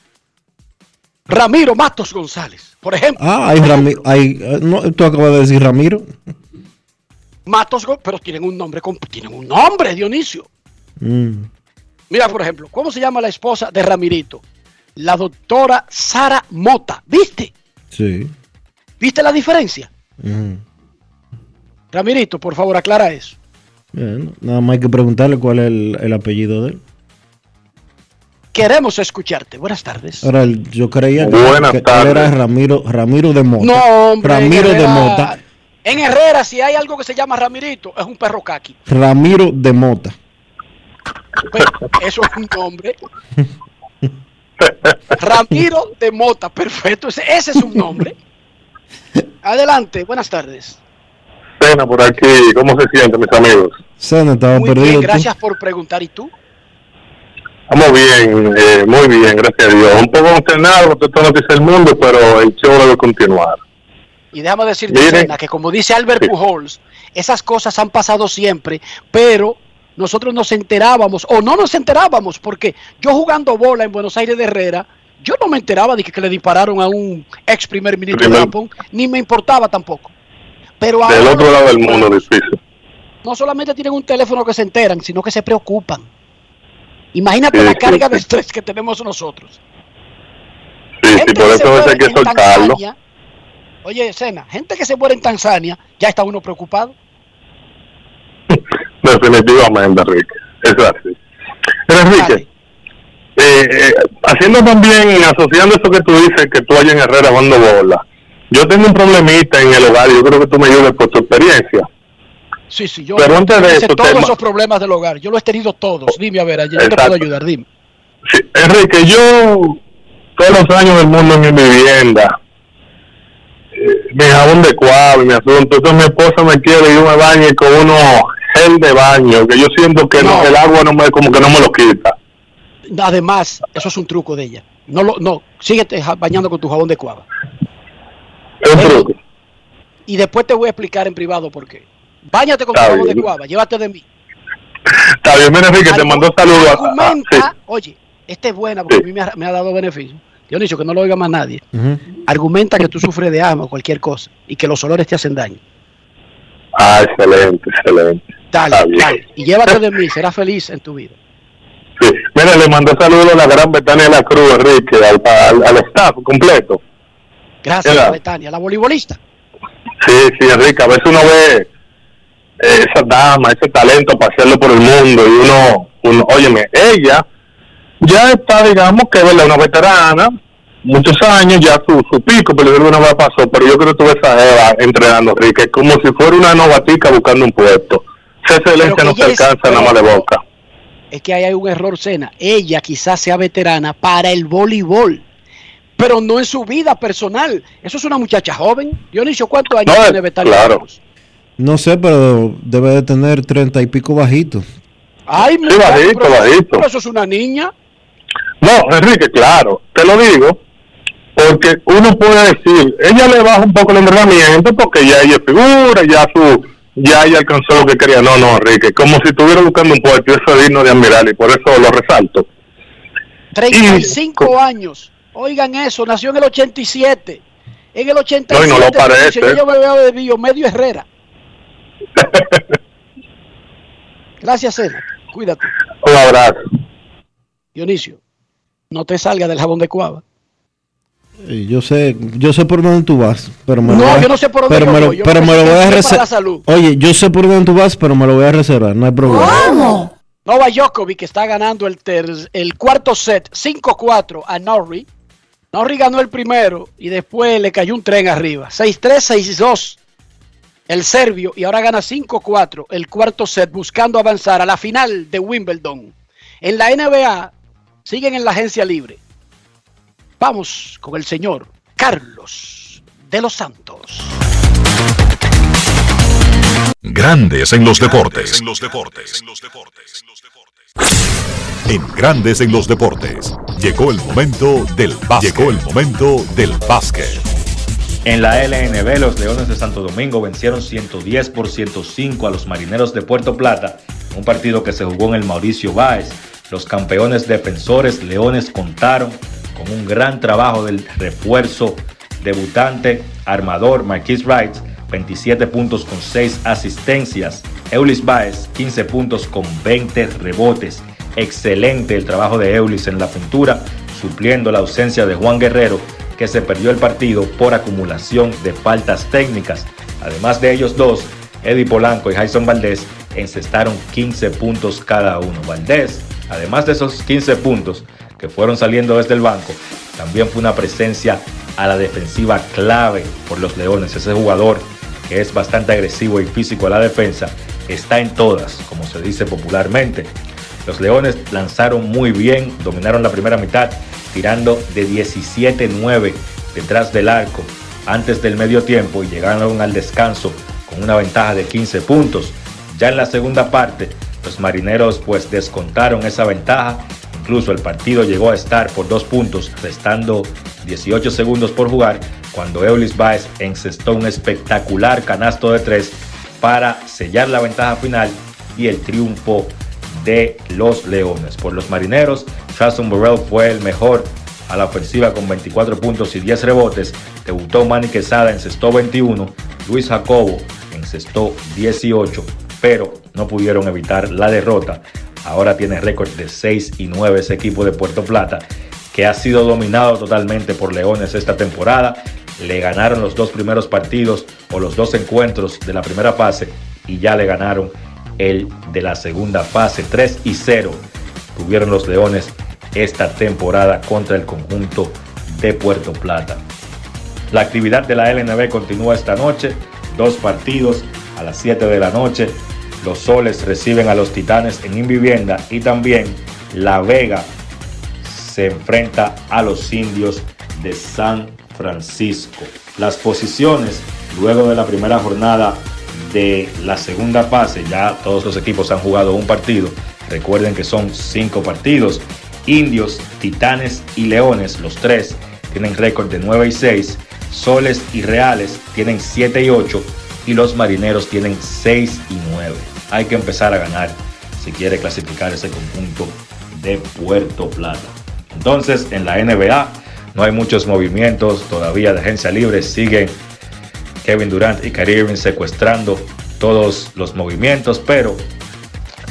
Ramiro Matos González, por ejemplo. Ah, hay Ramiro. Hay, no, tú acabas de decir Ramiro. Matos, pero tienen un nombre, tienen un nombre, Dionisio. Mm. Mira, por ejemplo, ¿cómo se llama la esposa de Ramirito? La doctora Sara Mota. ¿Viste? Sí. ¿Viste la diferencia? Ujú. Ramirito, por favor, aclara eso. Bueno, nada más hay que preguntarle cuál es el, el apellido de él. Queremos escucharte. Buenas tardes. Ahora, yo creía que, él era Ramiro, Ramiro de Mota. No, hombre. en Ramiro de Herrera- Mota. En Herrera, si hay algo que se llama Ramirito, es un perro caqui. Ramiro de Mota. Pero eso es un nombre. Ramiro de Mota, perfecto. Ese, ese es un nombre. Adelante, buenas tardes. Cena por aquí, ¿cómo se siente, mis amigos? Sena estaba Muy perdido. bien, gracias por preguntar. ¿Y tú? Estamos bien, eh, muy bien, gracias a Dios. Un poco consternado porque esto no dice el mundo, pero el show debe continuar. Y déjame decirte, Miren. Sena, que como dice Albert Pujols, esas cosas han pasado siempre, pero nosotros nos enterábamos, o no nos enterábamos, porque yo jugando bola en Buenos Aires de Herrera, yo no me enteraba de que, que le dispararon a un ex primer ministro de Primer- Japón, ni me importaba tampoco. Pero Del ahora otro lado del mundo, difícil. no solamente tienen un teléfono que se enteran, sino que se preocupan. Imagínate Sí, la sí, carga sí. de estrés que tenemos nosotros. Sí, sí, Gente por que eso hay que en soltarlo. Tanzania. Oye, Sena, gente que se muere en Tanzania, ya está uno preocupado. Definitivamente, Enrique. Es así. Enrique, eh, haciendo también, asociando eso que tú dices, que tú allá en Herrera jugando bola, yo tengo un problemita en el hogar y yo creo que tú me ayudes por tu experiencia. Sí, sí, yo Pero antes de eso, todos tema- esos problemas del hogar. Yo los he tenido todos. Dime, a ver, yo te puedo ayudar, dime. Sí, Enrique, yo todos los años del mundo en mi vivienda, eh, mi jabón de cuadro, mi asunto, entonces mi esposa me quiere que yo me bañe con unos gel de baño, que yo siento que no, el agua no me, como que no me lo quita. Además, eso es un truco de ella. No, lo, no, síguete bañando con tu jabón de cuava. Es un truco. y después te voy a explicar en privado por qué. Báñate con Está tu agua de cuava, llévate de mí. Está bien, Enrique, te mandó saludos. a- a- Argumenta, oye, esta es buena porque a mí me ha, me ha dado beneficio. Dionisio, que no lo oiga más nadie. Argumenta que tú sufres de asma o cualquier cosa y que los olores te hacen daño. Ah, excelente, excelente. Dale, dale. Y llévate de mí, serás feliz en tu vida. Sí. Mira, le mandó saludos a la gran Betania de la Cruz, Enrique, al, al, al staff completo. Gracias, Mira. Betania, la voleibolista. Sí, sí, Enrique, a veces uno ve eh, esa dama, ese talento pasearlo por el mundo y uno, uno, óyeme, ella ya está, digamos que ¿verdad? una veterana, muchos años, ya su, su pico, pero de alguna vez pasó, pero yo creo que tuve esa Eva entrenando, Enrique, como si fuera una novatica buscando un puesto. Esa excelencia no se es- alcanza nada más de boca. Es que ahí hay un error, Cena. Ella quizás sea veterana para el voleibol, pero no en su vida personal. Eso es una muchacha joven. Dionisio, ¿cuántos años No, tiene Betania? claro. No sé, pero debe de tener treinta y pico bajito. Ay, Sí, bajito, pero- bajito. pero eso es una niña. No, Enrique, claro, te lo digo, porque uno puede decir, ella le baja un poco el entrenamiento porque ya ella es figura, ya su ya ella alcanzó lo que quería. No, no, Enrique, como si estuviera buscando un puesto, y eso es digno de admirar y por eso lo resalto. 35 años. Oigan eso, nació en el 87. En el 87. No, y no lo parece. Yo me veo de bio medio Herrera. Gracias, Cena. Cuídate. Un abrazo. Dionisio, no te salga del jabón de cuava. Yo sé, yo sé por dónde tú vas, pero me No, lo voy a- yo no sé por dónde pero yo me lo, voy, yo pero me me lo voy a reservar. la salud. Oye, yo sé por dónde tú vas, pero me lo voy a reservar, no hay problema. Nova Djokovic está ganando el, ter- el cuarto set 5-4 a Norrie. Norrie ganó el primero y después le cayó un tren arriba. 6-3, 6-2 el serbio y ahora gana 5-4 el cuarto set buscando avanzar a la final de Wimbledon. En la NBA siguen en la agencia libre. Vamos con el señor Carlos de los Santos. Grandes en los deportes. En Grandes en los deportes. Llegó el momento del básquet. Llegó el momento del básquet. En la LNB, los Leones de Santo Domingo vencieron 110 por 105 a los Marineros de Puerto Plata, un partido que se jugó en el Mauricio Báez. Los campeones defensores Leones contaron con un gran trabajo del refuerzo debutante armador Marquis Wright, 27 puntos con 6 asistencias. Eulis Baez, 15 puntos con 20 rebotes. Excelente el trabajo de Eulis en la pintura, supliendo la ausencia de Juan Guerrero, que se perdió el partido por acumulación de faltas técnicas. Además de ellos dos, Eddie Polanco y Jason Valdés encestaron 15 puntos cada uno. Valdés, además de esos 15 puntos que fueron saliendo desde el banco, también fue una presencia a la defensiva clave por los Leones. Ese jugador que es bastante agresivo y físico a la defensa, está en todas, como se dice popularmente. Los Leones lanzaron muy bien, dominaron la primera mitad, tirando de 17-9 detrás del arco antes del medio tiempo y llegaron al descanso con una ventaja de 15 puntos. Ya en la segunda parte, los marineros pues descontaron esa ventaja. Incluso el partido llegó a estar por dos puntos, restando 18 segundos por jugar, cuando Eulis Baez encestó un espectacular canasto de tres para sellar la ventaja final y el triunfo de los Leones. Por los marineros, Jason Burrell fue el mejor a la ofensiva con 24 puntos y 10 rebotes. Debutó Manny Quesada, encestó 21. Luis Jacobo encestó 18, pero no pudieron evitar la derrota. Ahora tiene récord de 6 y 9 ese equipo de Puerto Plata, que ha sido dominado totalmente por Leones esta temporada. Le ganaron los dos primeros partidos o los dos encuentros de la primera fase y ya le ganaron el de la segunda fase. 3 y 0 tuvieron los Leones esta temporada contra el conjunto de Puerto Plata. La actividad de la LNB continúa esta noche, dos partidos a las 7 de la noche. Los Soles reciben a los Titanes en Invivienda y también La Vega se enfrenta a los Indios de San Francisco. Las posiciones luego de la primera jornada de la segunda fase, ya todos los equipos han jugado un partido. Recuerden que son cinco partidos. Indios, Titanes y Leones, los tres, tienen récord de 9 y 6. Soles y Reales tienen 7 y 8 y los Marineros tienen 6 y 9. Hay que empezar a ganar si quiere clasificar ese conjunto de Puerto Plata. Entonces, en la NBA no hay muchos movimientos todavía de agencia libre. Siguen Kevin Durant y Kyrie Irving secuestrando todos los movimientos, pero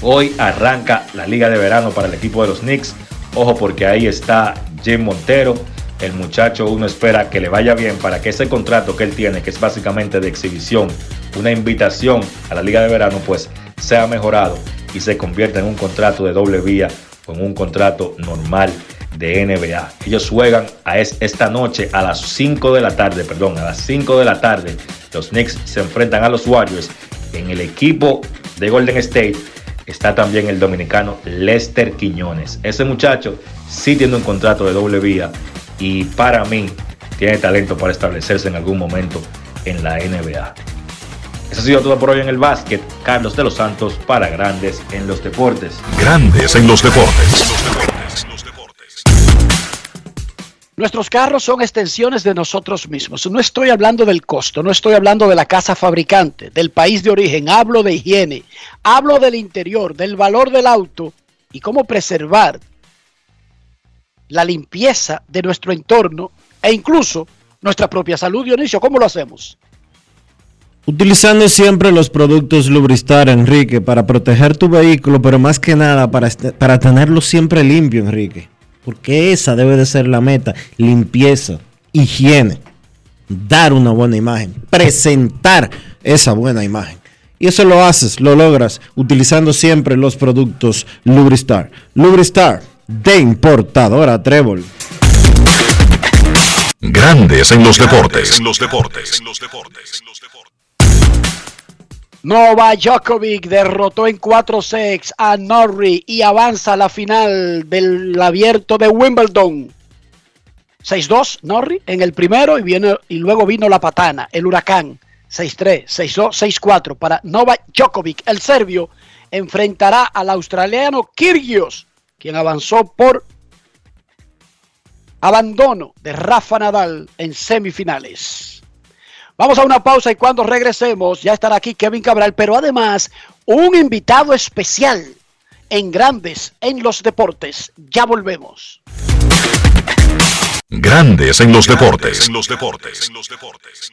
hoy arranca la liga de verano para el equipo de los Knicks. Ojo porque ahí está Jim Montero. El muchacho uno espera que le vaya bien para que ese contrato que él tiene, que es básicamente de exhibición, una invitación a la liga de verano, pues sea mejorado y se convierta en un contrato de doble vía o en un contrato normal de NBA. Ellos juegan a esta noche a las 5 de la tarde, perdón, a las 5 de la tarde. Los Knicks se enfrentan a los Warriors. En el equipo de Golden State está también el dominicano Lester Quiñones. Ese muchacho sí tiene un contrato de doble vía y para mí tiene talento para establecerse en algún momento en la NBA. Eso ha sido todo por hoy en el básquet. Carlos de los Santos para Grandes en los Deportes. Grandes en los Deportes. Nuestros carros son extensiones de nosotros mismos. No estoy hablando del costo, no estoy hablando de la casa fabricante, del país de origen, hablo de higiene, hablo del interior, del valor del auto y cómo preservar la limpieza de nuestro entorno e incluso nuestra propia salud. Dionisio, ¿cómo lo hacemos? Utilizando siempre los productos Lubristar, Enrique, para proteger tu vehículo, pero más que nada para, para tenerlo siempre limpio, Enrique. Porque esa debe de ser la meta. Limpieza, higiene, dar una buena imagen, presentar esa buena imagen. Y eso lo haces, lo logras utilizando siempre los productos Lubristar. Lubristar de importadora Trébol. Grandes en los deportes. En los deportes. En los deportes. Novak Djokovic derrotó en 4 sets a Norrie y avanza a la final del abierto de Wimbledon. 6-2 Norrie en el primero y, luego vino la patana, el huracán. 6-3, 6-2, 6-4 para Novak Djokovic. El serbio enfrentará al australiano Kyrgios, quien avanzó por abandono de Rafa Nadal en semifinales. Vamos a una pausa y cuando regresemos ya estará aquí Kevin Cabral, pero además un invitado especial en Grandes en los Deportes. Ya volvemos. Grandes en los Deportes. En los Deportes. En los Deportes.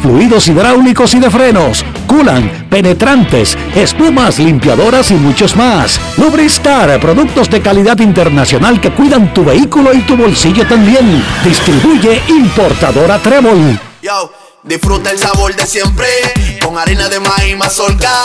fluidos hidráulicos y de frenos, culan, penetrantes, espumas, limpiadoras y muchos más. Lubristar, productos de calidad internacional que cuidan tu vehículo y tu bolsillo también. Distribuye importadora Trébol. Yo, disfruta el sabor de siempre con harina de maíz mazorca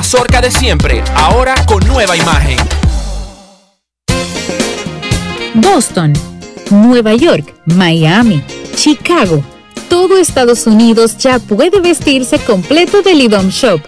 de siempre, ahora con nueva imagen. Boston, Nueva York, Miami, Chicago. Todo Estados Unidos ya puede vestirse completo del IDOM Shop.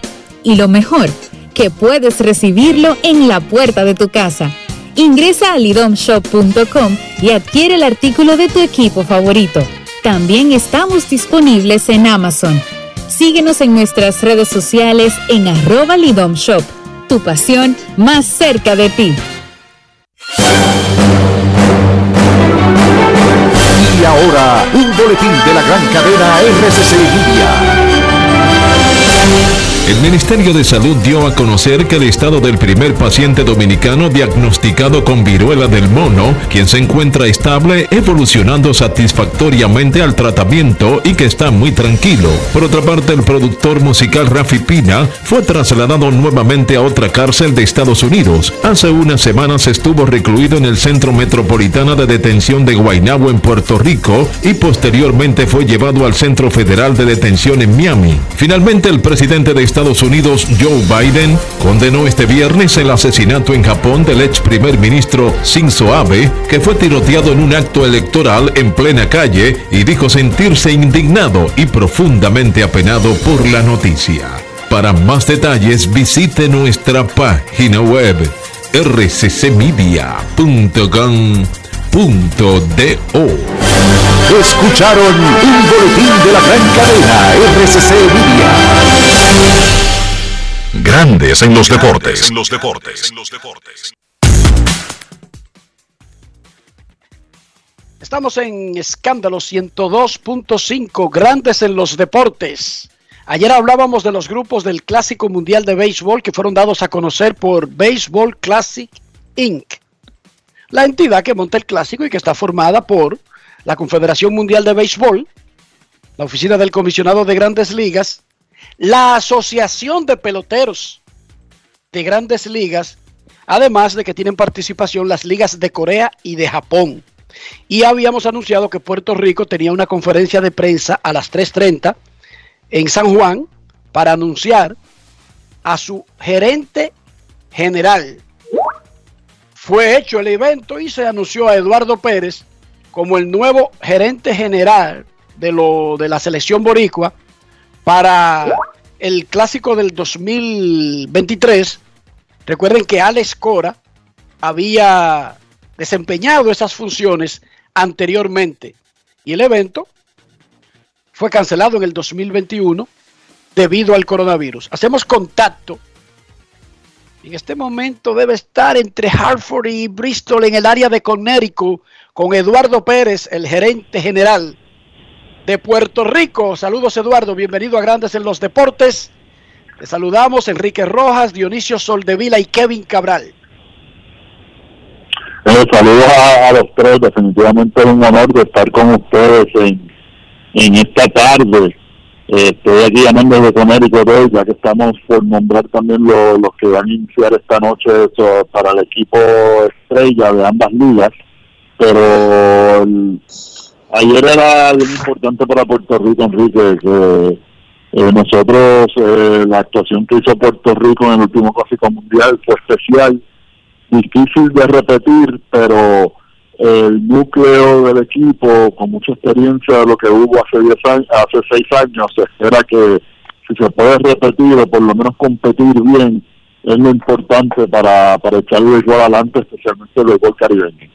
Y lo mejor, que puedes recibirlo en la puerta de tu casa. Ingresa a lidomshop.com y adquiere el artículo de tu equipo favorito. También estamos disponibles en Amazon. Síguenos en nuestras redes sociales en arroba lidomshop. Tu pasión más cerca de ti. Y ahora, un boletín de la gran cadena RCC Media. El Ministerio de Salud dio a conocer que el estado del primer paciente dominicano diagnosticado con viruela del mono, quien se encuentra estable, evolucionando satisfactoriamente al tratamiento y que está muy tranquilo. Por otra parte, el productor musical Rafi Pina fue trasladado nuevamente a otra cárcel de Estados Unidos. Hace unas semanas estuvo recluido en el Centro Metropolitano de Detención de Guaynabo en Puerto Rico y posteriormente fue llevado al Centro Federal de Detención en Miami. Finalmente, el presidente de Estados Unidos, Joe Biden, condenó este viernes el asesinato en Japón del ex primer ministro Shinzo Abe, que fue tiroteado en un acto electoral en plena calle y dijo sentirse indignado y profundamente apenado por la noticia. Para más detalles visite nuestra página web rccmedia.com.do. Escucharon un boletín de la gran cadena RCC Media. Grandes en los deportes. En los deportes. Estamos en escándalo 102.5, grandes en los deportes. Ayer hablábamos de los grupos del Clásico Mundial de Béisbol que fueron dados a conocer por Baseball Classic Inc., la entidad que monta el clásico y que está formada por la Confederación Mundial de Béisbol, la Oficina del Comisionado de Grandes Ligas, la Asociación de Peloteros de Grandes Ligas, además de que tienen participación las ligas de Corea y de Japón. Y habíamos anunciado que Puerto Rico tenía una conferencia de prensa a las 3.30 en San Juan para anunciar a su gerente general. Fue hecho el evento y se anunció a Eduardo Pérez como el nuevo gerente general de, lo, de la selección boricua para el clásico del 2023. Recuerden que Alex Cora había desempeñado esas funciones anteriormente y el evento fue cancelado en el 2021 debido al coronavirus. Hacemos contacto. En este momento debe estar entre Hartford y Bristol en el área de Connecticut con Eduardo Pérez, el gerente general de Puerto Rico. Saludos Eduardo, bienvenido a Grandes en los Deportes. Te saludamos Enrique Rojas, Dionisio Soldevila y Kevin Cabral. Eh, saludos a, los tres, definitivamente es un honor de estar con ustedes en, en esta tarde. Eh, estoy aquí llamando de Connecticut hoy, ya que estamos por nombrar también los que van a iniciar esta noche para el equipo estrella de ambas ligas. Pero ayer era bien importante para Puerto Rico, Enrique, que eh, nosotros, eh, la actuación que hizo Puerto Rico en el último Clásico Mundial fue especial, difícil de repetir, pero el núcleo del equipo, con mucha experiencia de lo que hubo hace diez años, hace seis años, se espera que si se puede repetir o por lo menos competir bien, es lo importante para, para echar el béisbol adelante, especialmente el béisbol caribeño.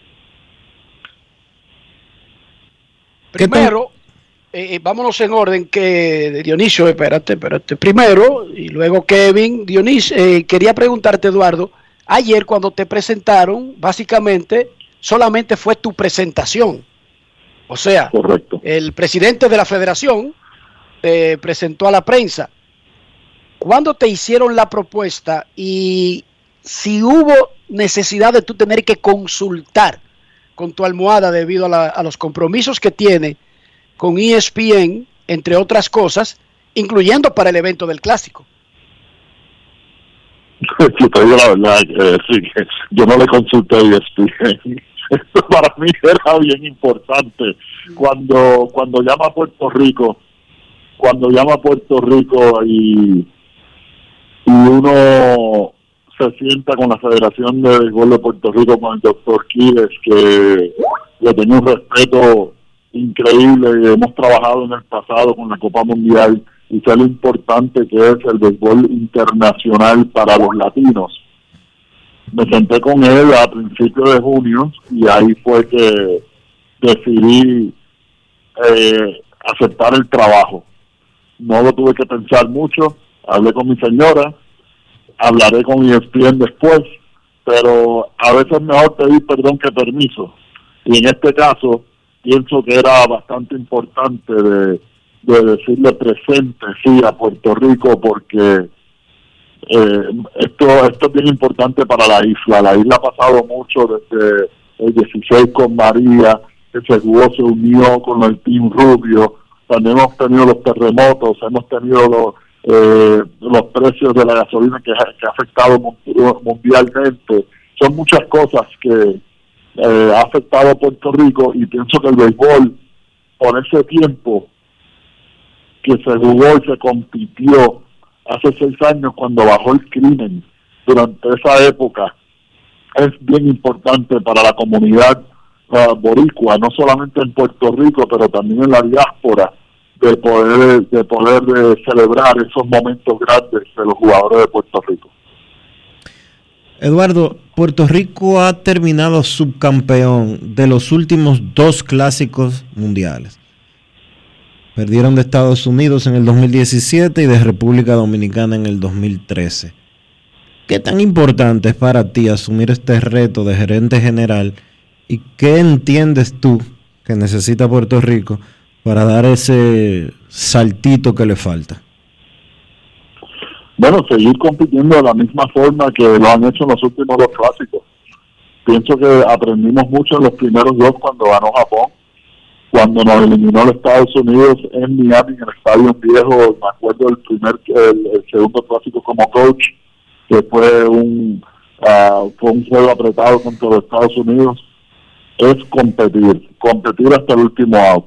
Primero, eh, eh, vámonos en orden que Dionisio, espérate, espérate. Primero, y luego Kevin, Dionisio, eh, quería preguntarte, Eduardo, ayer cuando te presentaron, básicamente solamente fue tu presentación. O sea, el presidente de la federación te presentó a la prensa. ¿Cuándo te hicieron la propuesta y si hubo necesidad de tú tener que consultar con tu almohada debido a, los compromisos que tiene con ESPN, entre otras cosas, incluyendo para el evento del clásico. yo no le consulté a ESPN. Esto para mí era bien importante. Cuando, cuando llama a Puerto Rico, cuando llama a Puerto Rico y, y uno se sienta con la Federación de Béisbol de Puerto Rico, con el doctor Quiles, que le tengo un respeto increíble y hemos trabajado en el pasado con la Copa Mundial sé lo importante que es el béisbol internacional para los latinos. Me senté con él a principios de junio y ahí fue que decidí eh, aceptar el trabajo. No lo tuve que pensar mucho, hablé con mi señora, hablaré con ESPN después, pero a veces es mejor pedir perdón que permiso. Y en este caso, pienso que era bastante importante de, decirle presente sí a Puerto Rico porque eh, esto, esto es bien importante para la isla. La isla ha pasado mucho desde el 16 con María, que se se unió con el Team Rubio. También hemos tenido los terremotos, hemos tenido los, eh, los precios de la gasolina que, que ha afectado mu- mundialmente. Son muchas cosas que eh, ha afectado a Puerto Rico y pienso que el béisbol, por ese tiempo que se jugó y se compitió hace seis años cuando bajó el crimen durante esa época, es bien importante para la comunidad ah, boricua, no solamente en Puerto Rico, pero también en la diáspora, de poder, de poder eh, celebrar esos momentos grandes de los jugadores de Puerto Rico. Eduardo, Puerto Rico ha terminado subcampeón de los últimos dos clásicos mundiales. Perdieron de Estados Unidos en el 2017 y de República Dominicana en el 2013. ¿Qué tan importante es para ti asumir este reto de gerente general y qué entiendes tú que necesita Puerto Rico para dar ese saltito que le falta? Bueno, seguir compitiendo de la misma forma que lo han hecho los últimos dos clásicos. Pienso que aprendimos mucho en los primeros dos cuando ganó Japón, cuando nos eliminó los Estados Unidos en Miami, en el Estadio Viejo, me acuerdo del primer, el, segundo clásico como coach, que fue un, ah, fue un juego apretado contra los Estados Unidos, es competir, competir hasta el último out.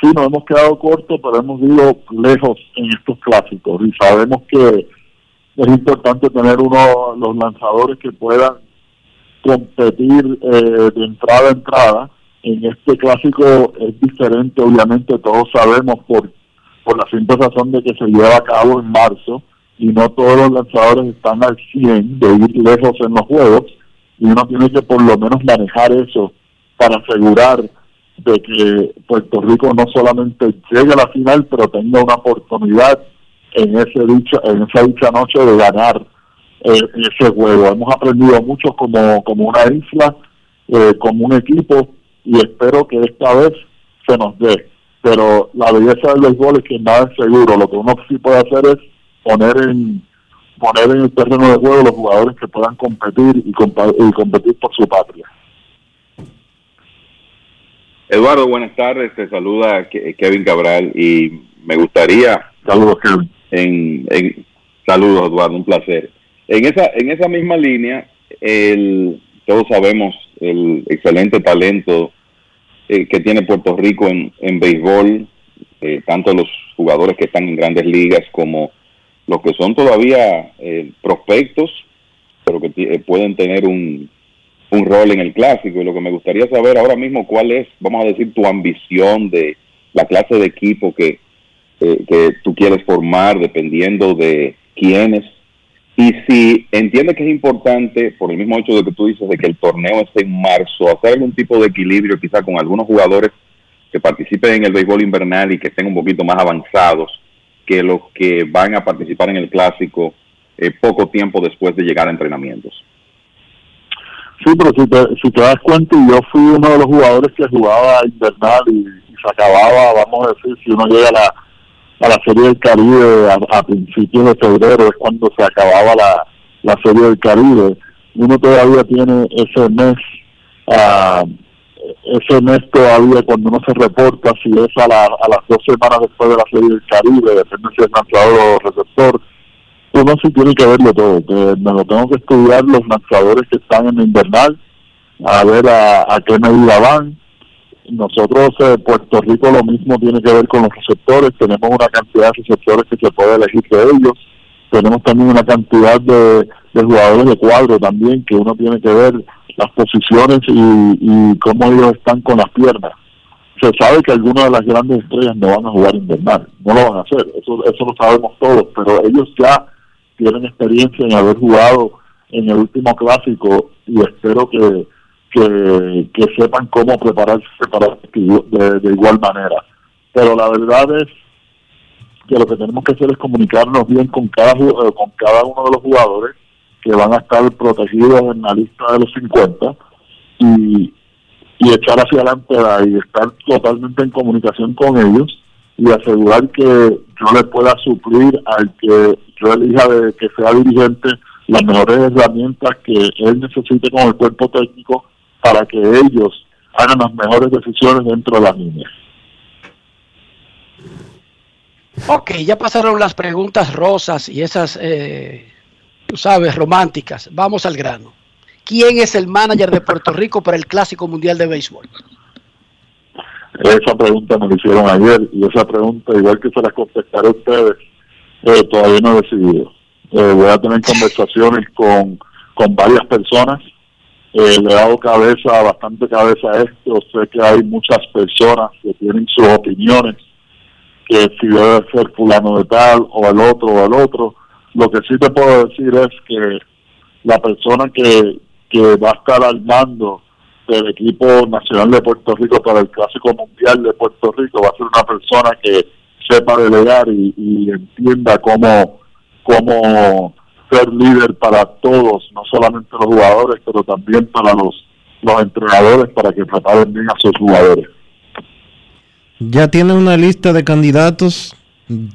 Sí, nos hemos quedado cortos, pero hemos ido lejos en estos clásicos y sabemos que es importante tener uno los lanzadores que puedan competir eh, de entrada a entrada. En este clásico es diferente, obviamente todos sabemos por, por la simple razón de que se lleva a cabo en marzo y no todos los lanzadores están al 100 de ir lejos en los juegos y uno tiene que por lo menos manejar eso para asegurar de que Puerto Rico no solamente llegue a la final, pero tenga una oportunidad en ese dicha, en esa dicha noche de ganar eh, ese juego. Hemos aprendido mucho como, como una isla, eh, como un equipo, y espero que esta vez se nos dé. Pero la belleza del béisbol es que nada es seguro. Lo que uno sí puede hacer es poner en poner en el terreno de juego los jugadores que puedan competir y, compa- y competir por su patria. Eduardo, buenas tardes. Te saluda Ke- Kevin Cabral y me gustaría. Saludos, Kevin. En, en- saludos, Eduardo, un placer. En esa, en esa misma línea, el, todos sabemos el excelente talento eh, que tiene Puerto Rico en, en béisbol, eh, tanto los jugadores que están en grandes ligas como los que son todavía eh, prospectos, pero que eh, pueden tener un, un rol en el clásico. Y lo que me gustaría saber ahora mismo, cuál es, vamos a decir, tu ambición de la clase de equipo que, eh, que tú quieres formar, dependiendo de quiénes. Y si entiendes que es importante, por el mismo hecho de que tú dices de que el torneo es en marzo, hacer algún tipo de equilibrio quizá con algunos jugadores que participen en el béisbol invernal y que estén un poquito más avanzados que los que van a participar en el clásico eh, poco tiempo después de llegar a entrenamientos. Sí, pero si te, si te das cuenta, yo fui uno de los jugadores que jugaba invernal y, y se acababa, vamos a decir, si uno llega a la, la Serie del Caribe a, a principios de febrero, es cuando se acababa la, la Serie del Caribe. Uno todavía tiene ese mes, ah, ese mes todavía cuando uno se reporta, si es a, la, a las dos semanas después de la Serie del Caribe, depende si es lanzador o receptor, uno sí tiene que verlo todo, que me lo tengo que estudiar los lanzadores que están en invernal, a ver a, a qué medida van. Nosotros, eh, Puerto Rico, lo mismo tiene que ver con los receptores, tenemos una cantidad de receptores que se puede elegir de ellos, tenemos también una cantidad de, de jugadores de cuadro también, que uno tiene que ver las posiciones y, y cómo ellos están con las piernas. Se sabe que algunas de las grandes estrellas no van a jugar invernal, no lo van a hacer, eso, eso lo sabemos todos, pero ellos ya tienen experiencia en haber jugado en el último clásico y espero que, que, sepan cómo prepararse para de, igual manera. Pero la verdad es que lo que tenemos que hacer es comunicarnos bien con cada eh, con cada uno de los jugadores que van a estar protegidos en la lista de los 50 y, y echar hacia adelante y estar totalmente en comunicación con ellos y asegurar que yo le pueda suplir al que yo elija de que sea dirigente las mejores herramientas que él necesite con el cuerpo técnico para que ellos hagan las mejores decisiones dentro de la línea. Ok, ya pasaron las preguntas rosas y esas, eh, tú sabes, románticas. Vamos al grano. ¿Quién es el manager de Puerto Rico para el Clásico Mundial de Béisbol? Esa pregunta me la hicieron ayer y esa pregunta, igual que se la contestaré a ustedes, eh, todavía no he decidido. Eh, voy a tener conversaciones con, con varias personas. Eh, le he dado cabeza, bastante cabeza a esto. Sé que hay muchas personas que tienen sus opiniones, que si debe ser fulano de tal o el otro o el otro. Lo que sí te puedo decir es que la persona que, que va a estar al mando del equipo nacional de Puerto Rico para el Clásico Mundial de Puerto Rico va a ser una persona que sepa delegar y, y entienda cómo, cómo ser líder para todos, no solamente los jugadores, pero también para los, los entrenadores para que preparen bien a sus jugadores. Ya tiene una lista de candidatos,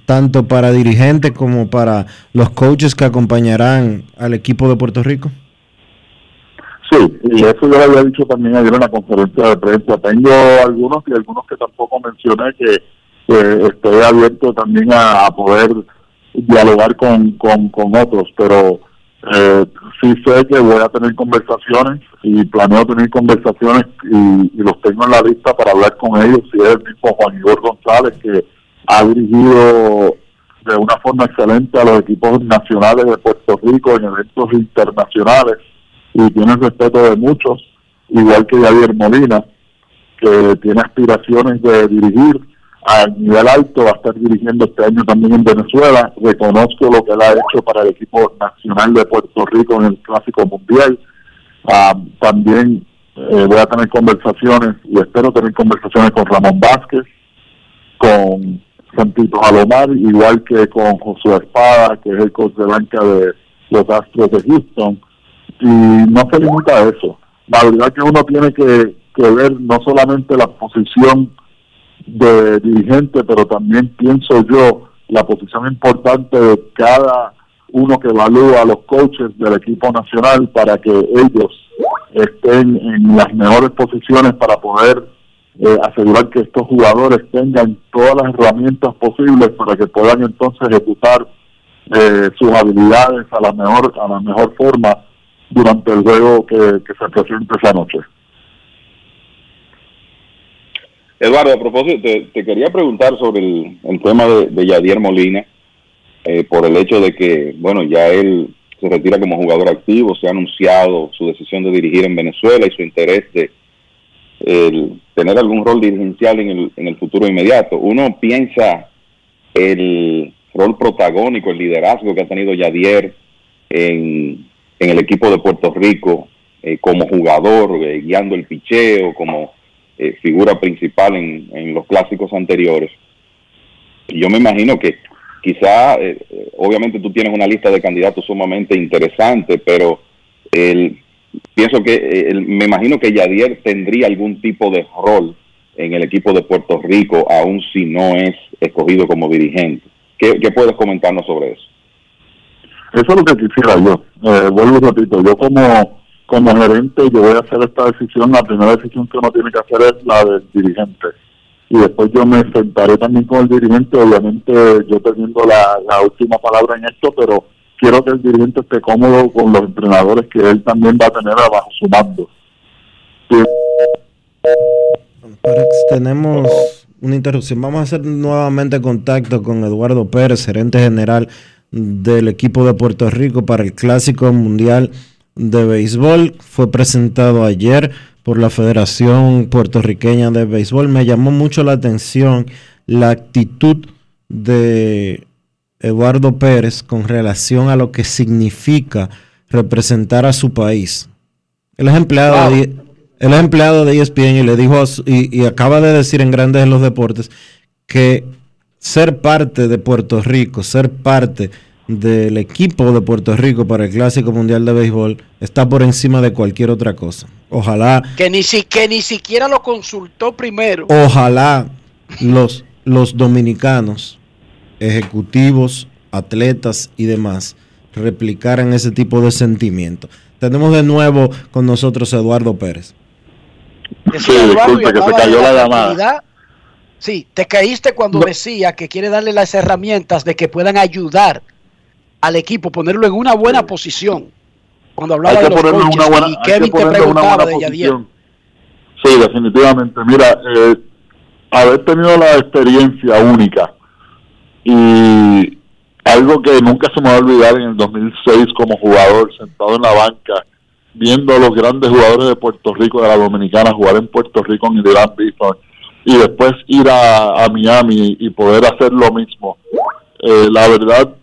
tanto para dirigentes como para los coaches que acompañarán al equipo de Puerto Rico. Sí, y eso yo lo había dicho también ayer en la conferencia de prensa. Tengo algunos y algunos que tampoco mencioné que, que estoy abierto también a, a poder dialogar con, con, con otros, pero eh, sí sé que voy a tener conversaciones y planeo tener conversaciones y, y los tengo en la lista para hablar con ellos. Si es el mismo Juan Igor González que ha dirigido de una forma excelente a los equipos nacionales de Puerto Rico en eventos internacionales y tiene el respeto de muchos, igual que Javier Molina, que tiene aspiraciones de dirigir a nivel alto, va a estar dirigiendo este año también en Venezuela. Reconozco lo que él ha hecho para el equipo nacional de Puerto Rico en el Clásico Mundial. Ah, también eh, voy a tener conversaciones y espero tener conversaciones con Ramón Vázquez, con Santito Alomar, igual que con Josué Espada, que es el coach de banca de los Astros de Houston. Y no se limita a eso. La verdad que uno tiene que, que ver no solamente la posición de dirigente, pero también pienso yo la posición importante de cada uno que evalúa a los coaches del equipo nacional para que ellos estén en las mejores posiciones para poder eh, asegurar que estos jugadores tengan todas las herramientas posibles para que puedan entonces ejecutar eh, sus habilidades a la mejor a la mejor forma durante el juego que, que se presente esa noche. Eduardo, a propósito, te, quería preguntar sobre el, tema de, Yadier Molina, eh, por el hecho de que, bueno, ya él se retira como jugador activo, se ha anunciado su decisión de dirigir en Venezuela y su interés de tener algún rol dirigencial en el, en el futuro inmediato. Uno piensa el rol protagónico, el liderazgo que ha tenido Yadier en, en el equipo de Puerto Rico eh, como jugador, eh, guiando el picheo, como eh, figura principal en, en, los clásicos anteriores. Yo me imagino que quizá, eh, obviamente tú tienes una lista de candidatos sumamente interesante, pero el, pienso que el, me imagino que Yadier tendría algún tipo de rol en el equipo de Puerto Rico, aun si no es escogido como dirigente. ¿Qué, qué puedes comentarnos sobre eso? Eso es lo que quisiera yo. Eh, vuelvo y repito, yo como como gerente yo voy a hacer esta decisión, la primera decisión que uno tiene que hacer es la del dirigente. Y después yo me sentaré también con el dirigente, obviamente yo teniendo la, última palabra en esto, pero quiero que el dirigente esté cómodo con los entrenadores que él también va a tener abajo su mando. Sí. tenemos una interrupción. Vamos a hacer nuevamente contacto con Eduardo Pérez, gerente general del equipo de Puerto Rico para el Clásico Mundial de Béisbol. Fue presentado ayer por la Federación Puertorriqueña de Béisbol. Me llamó mucho la atención la actitud de Eduardo Pérez con relación a lo que significa representar a su país. Él es empleado, wow. de, él es empleado de ESPN y le dijo su, y, y acaba de decir en Grandes en los Deportes que ser parte de Puerto Rico, ser parte del equipo de Puerto Rico para el Clásico Mundial de Béisbol está por encima de cualquier otra cosa. Ojalá. Que ni, si, que ni siquiera lo consultó primero. Ojalá los los dominicanos, ejecutivos, atletas y demás, replicaran ese tipo de sentimiento. Tenemos de nuevo con nosotros a Eduardo Pérez. Sí, disculpe que se cayó la llamada. Sí, te caíste cuando decía que quiere darle las herramientas de que puedan ayudar al equipo, ponerlo en una buena posición. Cuando hablaba Hay que de los coaches una buena- y Kevin te preguntaba buena de Yadier. posición. Sí, definitivamente. Mira, eh, haber tenido la experiencia única y algo que nunca se me va a olvidar en el 2006 como jugador, sentado en la banca, viendo a los grandes jugadores de Puerto Rico, de la Dominicana, jugar en Puerto Rico en el Bison, y después ir a, a Miami y poder hacer lo mismo. Eh, la verdad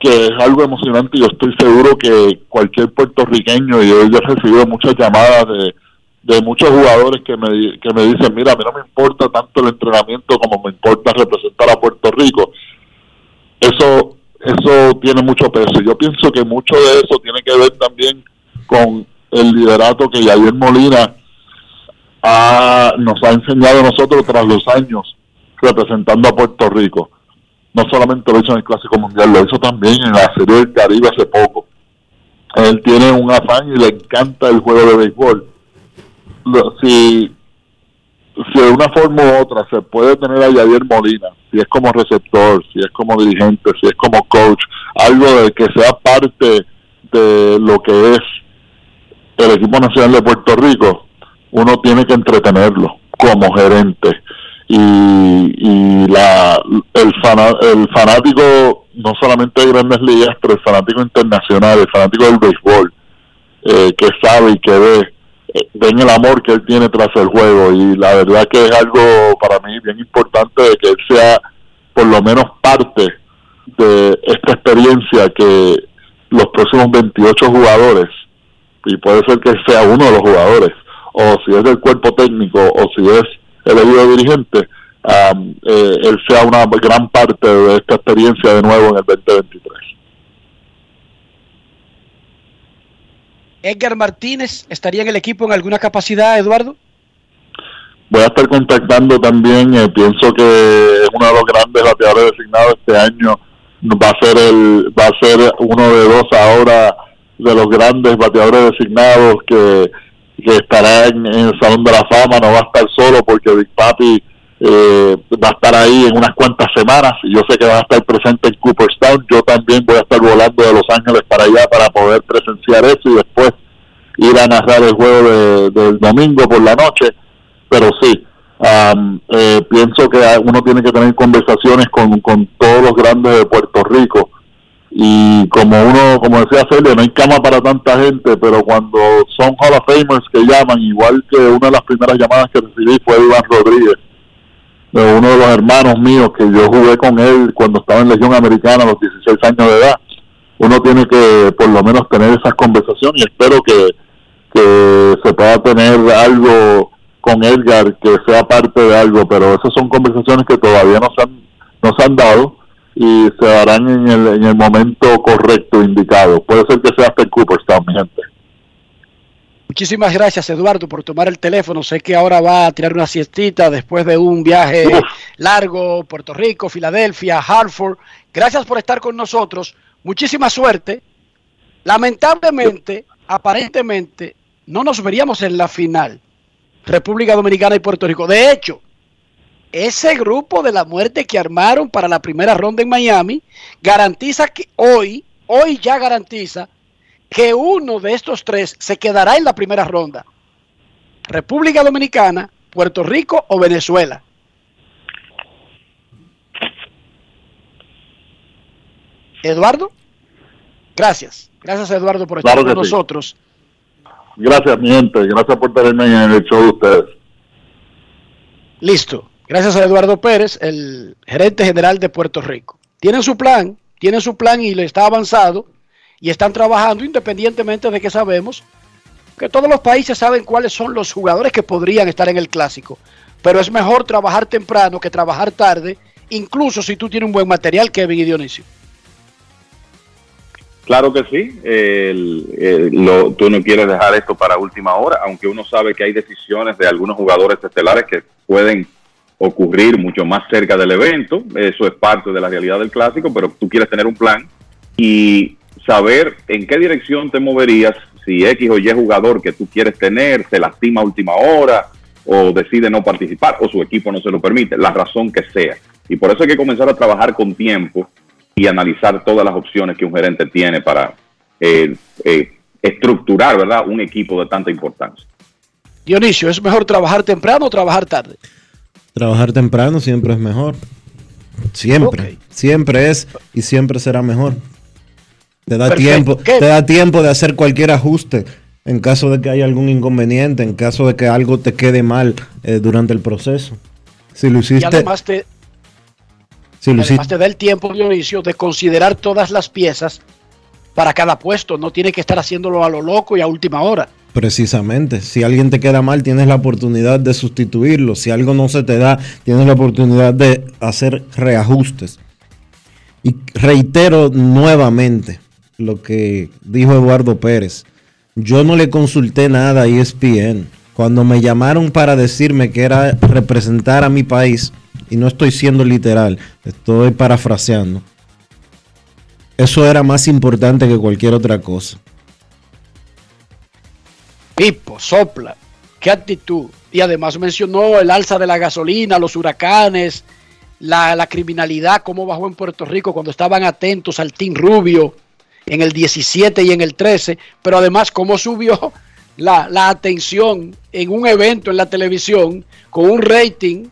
que es algo emocionante yo estoy seguro que cualquier puertorriqueño, y yo he recibido muchas llamadas de, de muchos jugadores que me, que me dicen, mira, a mí no me importa tanto el entrenamiento como me importa representar a Puerto Rico. Eso, eso tiene mucho peso. Yo pienso que mucho de eso tiene que ver también con el liderato que Javier Molina ha- nos ha enseñado a nosotros tras los años representando a Puerto Rico. No solamente lo hizo en el Clásico Mundial, lo hizo también en la Serie del Caribe hace poco. Él tiene un afán y le encanta el juego de béisbol. Si, si de una forma u otra se puede tener a Javier Molina, si es como receptor, si es como dirigente, si es como coach, algo de que sea parte de lo que es el equipo nacional de Puerto Rico, uno tiene que entretenerlo como gerente. Y, y la, el, fana- el fanático, no solamente de grandes ligas, pero el fanático internacional, el fanático del béisbol, eh, que sabe y que ve, eh, ven el amor que él tiene tras el juego. Y la verdad que es algo para mí bien importante de que él sea por lo menos parte de esta experiencia que los próximos 28 jugadores y puede ser que sea uno de los jugadores, o si es del cuerpo técnico, o si es elegido dirigente, am, eh, él sea una gran parte de esta experiencia de nuevo en el 2023. Edgar Martínez estaría en el equipo en alguna capacidad, Eduardo. Voy a estar contactando también, eh, pienso que es uno de los grandes bateadores designados este año, va a ser el va a ser uno de dos ahora de los grandes bateadores designados que, que estará en, el Salón de la Fama, no va a estar solo porque Big Papi eh, va a estar ahí en unas cuantas semanas yo sé que va a estar presente en Cooperstown, yo también voy a estar volando de Los Ángeles para allá para poder presenciar eso y después ir a narrar el juego de- del domingo por la noche, pero sí, am, eh, pienso que uno tiene que tener conversaciones con, con todos los grandes de Puerto Rico y como uno, como decía Celia, no hay cama para tanta gente, pero cuando son Hall of Famers que llaman, igual que una de las primeras llamadas que recibí fue Iván Rodríguez, de uno de los hermanos míos que yo jugué con él cuando estaba en Legión Americana a los 16 años de edad. Uno tiene que por lo menos tener esas conversaciones y espero que, que se pueda tener algo con Edgar que sea parte de algo, pero esas son conversaciones que todavía no se han, no se han dado y se darán en el, en el momento correcto, indicado. Puede ser que sea hasta en Cooperstown, mi gente. Muchísimas gracias, Eduardo, por tomar el teléfono. Sé que ahora va a tirar una siestita después de un viaje largo, Puerto Rico, Filadelfia, Hartford. Gracias por estar con nosotros. Muchísima suerte. Lamentablemente, aparentemente, no nos veríamos en la final. República Dominicana y Puerto Rico. De hecho, ese grupo de la muerte que armaron para la primera ronda en Miami garantiza que hoy, hoy ya garantiza que uno de estos tres se quedará en la primera ronda. República Dominicana, Puerto Rico o Venezuela. Eduardo, gracias. Gracias Eduardo por estar Claro con sí. nosotros. Gracias, mi gente. Gracias por tenerme en el show de ustedes. Listo. Gracias a Eduardo Pérez, el gerente general de Puerto Rico. Tienen su plan, tienen su plan y le está avanzado y están trabajando independientemente de que sabemos que todos los países saben cuáles son los jugadores que podrían estar en el clásico. Pero es mejor trabajar temprano que trabajar tarde, incluso si tú tienes un buen material, Kevin y Dionisio. Claro que sí. Tú no quieres dejar esto para última hora, aunque uno sabe que hay decisiones de algunos jugadores estelares que pueden ocurrir mucho más cerca del evento. Eso es parte de la realidad del clásico, pero tú quieres tener un plan y saber en qué dirección te moverías si X o Y jugador que tú quieres tener se lastima a última hora o decide no participar o su equipo no se lo permite, la razón que sea. Y por eso hay que comenzar a trabajar con tiempo y analizar todas las opciones que un gerente tiene para eh, eh, estructurar ¿verdad? un equipo de tanta importancia. Dionisio, ¿es mejor trabajar temprano o trabajar tarde? Trabajar temprano siempre es mejor. Siempre. Siempre es y siempre será mejor. Te da tiempo, te da tiempo de hacer cualquier ajuste en caso de que haya algún inconveniente, en caso de que algo te quede mal eh, durante el proceso. Si lo hiciste. Y además te, si lo además hiciste, te da el tiempo, Dionisio, de considerar todas las piezas para cada puesto. No tiene que estar haciéndolo a lo loco y a última hora. Precisamente, si alguien te queda mal, tienes la oportunidad de sustituirlo. Si algo no se te da, tienes la oportunidad de hacer reajustes. Y reitero nuevamente lo que dijo Eduardo Pérez. Yo no le consulté nada a ESPN. Cuando me llamaron para decirme que era representar a mi país, y no estoy siendo literal, estoy parafraseando, eso era más importante que cualquier otra cosa. Pipo, sopla, qué actitud. Y además mencionó el alza de la gasolina, los huracanes, la, la criminalidad, cómo bajó en Puerto Rico cuando estaban atentos al Team Rubio en el 17 y en el 13, pero además cómo subió la, la atención en un evento en la televisión con un rating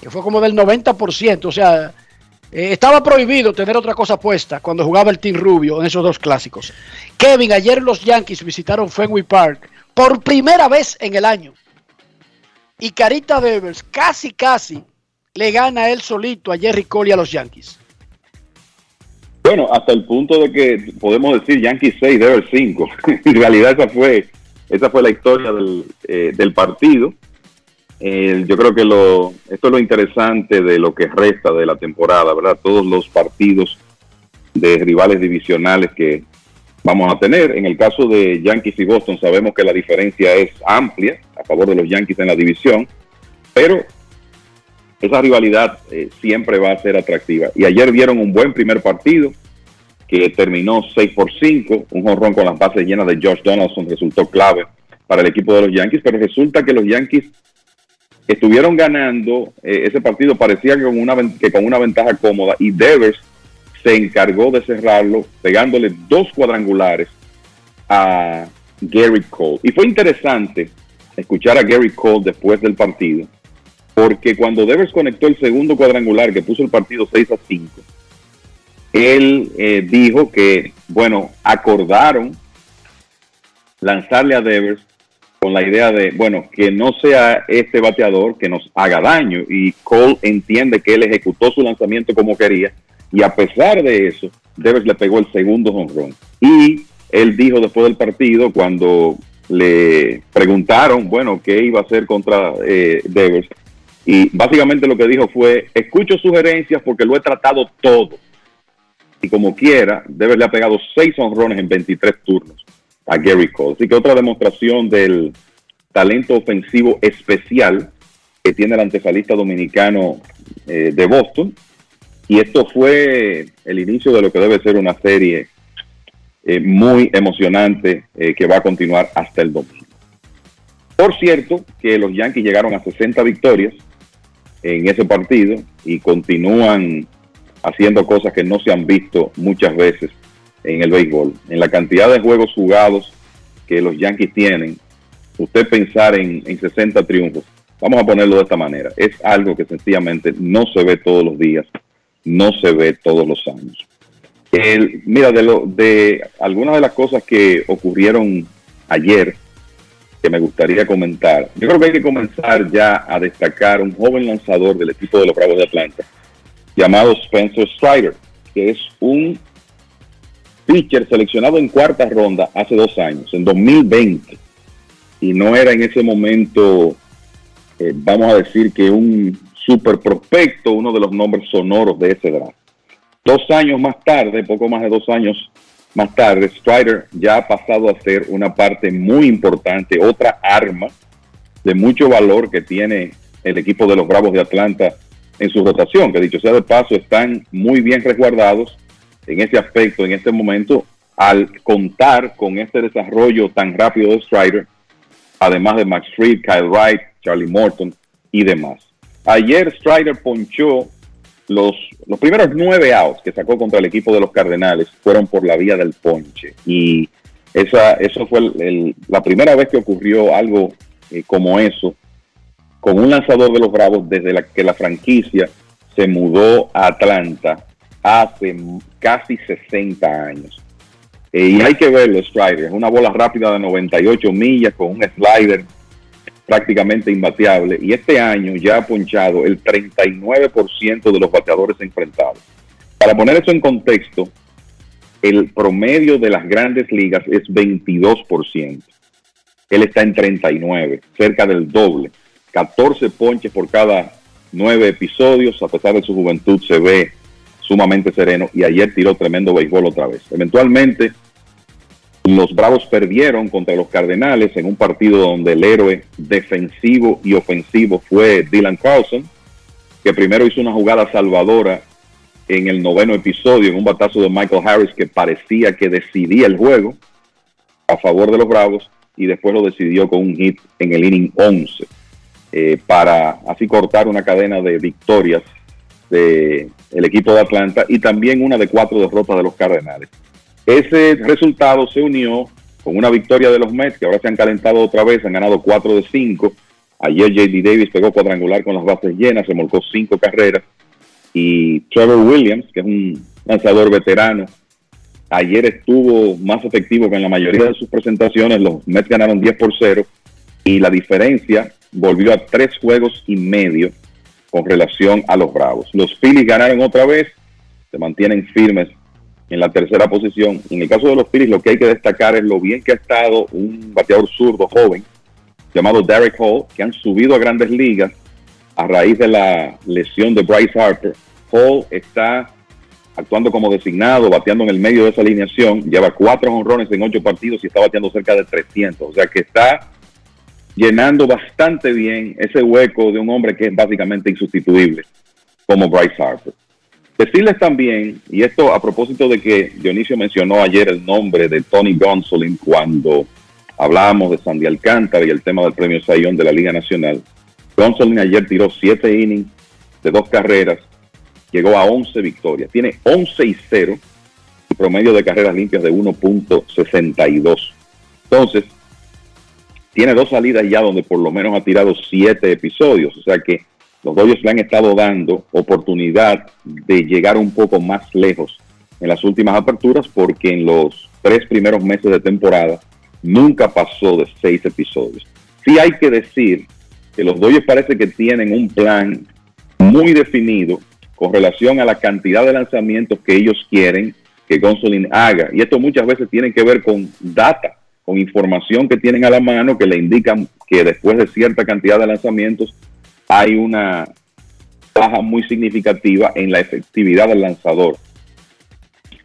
que fue como del 90%, o sea, eh, estaba prohibido tener otra cosa puesta cuando jugaba el Team Rubio en esos dos clásicos. Kevin, ayer los Yankees visitaron Fenway Park por primera vez en el año. Y Carita Devers casi, casi le gana él solito a Jerry Cole y a los Yankees. Bueno, hasta el punto de que podemos decir Yankees 6, Devers 5. en realidad esa fue, esa fue la historia del, eh, del partido. Yo creo que lo, esto es lo interesante de lo que resta de la temporada, ¿verdad? Todos los partidos de rivales divisionales que vamos a tener. En el caso de Yankees y Boston, sabemos que la diferencia es amplia a favor de los Yankees en la división, pero esa rivalidad eh, siempre va a ser atractiva. Y ayer vieron un buen primer partido que terminó 6 por 5, un jonrón con las bases llenas de Josh Donaldson resultó clave para el equipo de los Yankees, pero resulta que los Yankees estuvieron ganando, eh, ese partido parecía que con, una, que con una ventaja cómoda y Devers se encargó de cerrarlo pegándole dos cuadrangulares a Gary Cole. Y fue interesante escuchar a Gary Cole después del partido, porque cuando Devers conectó el segundo cuadrangular que puso el partido 6 a 5, él eh, dijo que, bueno, acordaron lanzarle a Devers con la idea de, bueno, que no sea este bateador que nos haga daño. Y Cole entiende que él ejecutó su lanzamiento como quería. Y a pesar de eso, Devers le pegó el segundo jonrón. Y él dijo después del partido, cuando le preguntaron, bueno, qué iba a hacer contra eh, Devers. Y básicamente lo que dijo fue, escucho sugerencias porque lo he tratado todo. Y como quiera, Devers le ha pegado seis honrones en 23 turnos a Gary Cole. Así que otra demostración del talento ofensivo especial que tiene el antefalista dominicano eh, de Boston. Y esto fue el inicio de lo que debe ser una serie eh, muy emocionante eh, que va a continuar hasta el domingo. Por cierto, que los Yankees llegaron a 60 victorias en ese partido y continúan haciendo cosas que no se han visto muchas veces en el béisbol. En la cantidad de juegos jugados que los Yankees tienen, usted pensar en, en 60 triunfos, vamos a ponerlo de esta manera, es algo que sencillamente no se ve todos los días, no se ve todos los años. El- mira, de, lo, de algunas de las cosas que ocurrieron ayer, que me gustaría comentar, yo creo que hay que comenzar ya a destacar un joven lanzador del equipo de los Bravos de Atlanta, llamado Spencer Strider, que es un pitcher seleccionado en cuarta ronda hace dos años, en 2020, y no era en ese momento, eh, vamos a decir que un super prospecto, uno de los nombres sonoros de ese draft. Dos años más tarde, poco más de dos años más tarde, Strider ya ha pasado a ser una parte muy importante, otra arma de mucho valor que tiene el equipo de los Bravos de Atlanta en su rotación, que dicho sea de paso, están muy bien resguardados en ese aspecto, en este momento, al contar con este desarrollo tan rápido de Strider, además de Max Fried, Kyle Wright, Charlie Morton y demás. Ayer Strider ponchó los, los primeros nueve outs que sacó contra el equipo de los Cardenales fueron por la vía del ponche. Y esa, eso fue la primera vez que ocurrió algo eh, como eso con un lanzador de los Bravos desde que la franquicia se mudó a Atlanta hace casi 60 años. Eh, y hay que verlo, Strider. Es una bola rápida de 98 millas con un slider prácticamente imbateable. Y este año ya ha ponchado el 39% de los bateadores enfrentados. Para poner eso en contexto, el promedio de las grandes ligas es 22%. Él está en 39, cerca del doble. 14 ponches por cada nueve episodios. A pesar de su juventud, se ve sumamente sereno. Y ayer tiró tremendo béisbol otra vez. Eventualmente, los Bravos perdieron contra los Cardenales en un partido donde el héroe defensivo y ofensivo fue Dylan Carlson, que primero hizo una jugada salvadora en el noveno episodio, en un batazo de Michael Harris que parecía que decidía el juego a favor de los Bravos y después lo decidió con un hit en el inning 11 eh, para así cortar una cadena de victorias del el equipo de Atlanta y también una de cuatro derrotas de los Cardenales. Ese resultado se unió con una victoria de los Mets, que ahora se han calentado otra vez, han ganado 4 de 5. Ayer JD Davis pegó cuadrangular con las bases llenas, se molcó 5 carreras. Y Trevor Williams, que es un lanzador veterano, ayer estuvo más efectivo que en la mayoría de sus presentaciones. Los Mets ganaron 10 por 0 y la diferencia volvió a 3 juegos y medio con relación a los Bravos. Los Phillies ganaron otra vez, se mantienen firmes en la tercera posición. En el caso de los Phillies, lo que hay que destacar es lo bien que ha estado un bateador zurdo joven llamado Derek Hall, que han subido a grandes ligas a raíz de la lesión de Bryce Harper. Hall está actuando como designado, bateando en el medio de esa alineación, lleva cuatro honrones en ocho partidos y está bateando cerca de 300. O sea que está llenando bastante bien ese hueco de un hombre que es básicamente insustituible, como Bryce Harper. Decirles también, y esto a propósito de que Dionisio mencionó ayer el nombre de Tony Gonsolin cuando hablábamos de Sandy Alcántara y el tema del premio Sayón de la Liga Nacional. Gonsolin ayer tiró siete innings de dos carreras, llegó a 11 victorias, tiene 11 y 0 y promedio de carreras limpias de 1.62. Entonces, tiene dos salidas ya donde por lo menos ha tirado siete episodios, o sea que los Dodgers le han estado dando oportunidad de llegar un poco más lejos en las últimas aperturas porque en los tres primeros meses de temporada nunca pasó de seis episodios. Sí hay que decir que los Dodgers parece que tienen un plan muy definido con relación a la cantidad de lanzamientos que ellos quieren que Gonsolin haga. Y esto muchas veces tiene que ver con data, con información que tienen a la mano que le indican que después de cierta cantidad de lanzamientos hay una baja muy significativa en la efectividad del lanzador.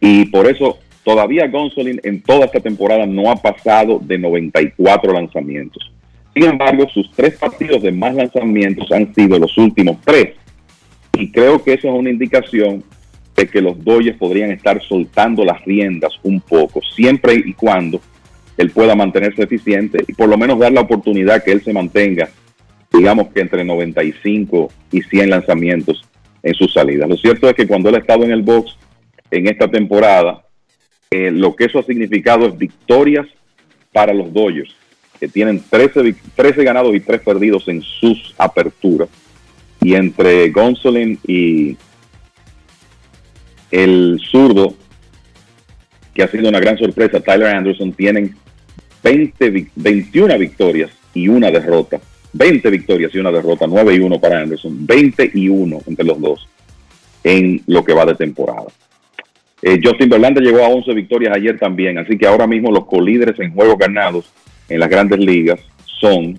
Y por eso todavía Gonsolin en toda esta temporada no ha pasado de 94 lanzamientos. Sin embargo, sus tres partidos de más lanzamientos han sido los últimos tres. Y creo que eso es una indicación de que los Dodgers podrían estar soltando las riendas un poco, siempre y cuando él pueda mantenerse eficiente y por lo menos dar la oportunidad que él se mantenga digamos que entre 95 y 100 lanzamientos en sus salidas. Lo cierto es que cuando él ha estado en el box en esta temporada, eh, lo que eso ha significado es victorias para los Dodgers, que tienen 13, 13 ganados y 3 perdidos en sus aperturas. Y entre Gonsolin y el zurdo, que ha sido una gran sorpresa, Tyler Anderson, tienen 20, 21 victorias y una derrota 20 victorias y una derrota, 9 y 1 para Anderson, 20 y 1 entre los dos en lo que va de temporada. Eh, Justin Verlander llegó a 11 victorias ayer también, así que ahora mismo los colíderes en juegos ganados en las grandes ligas son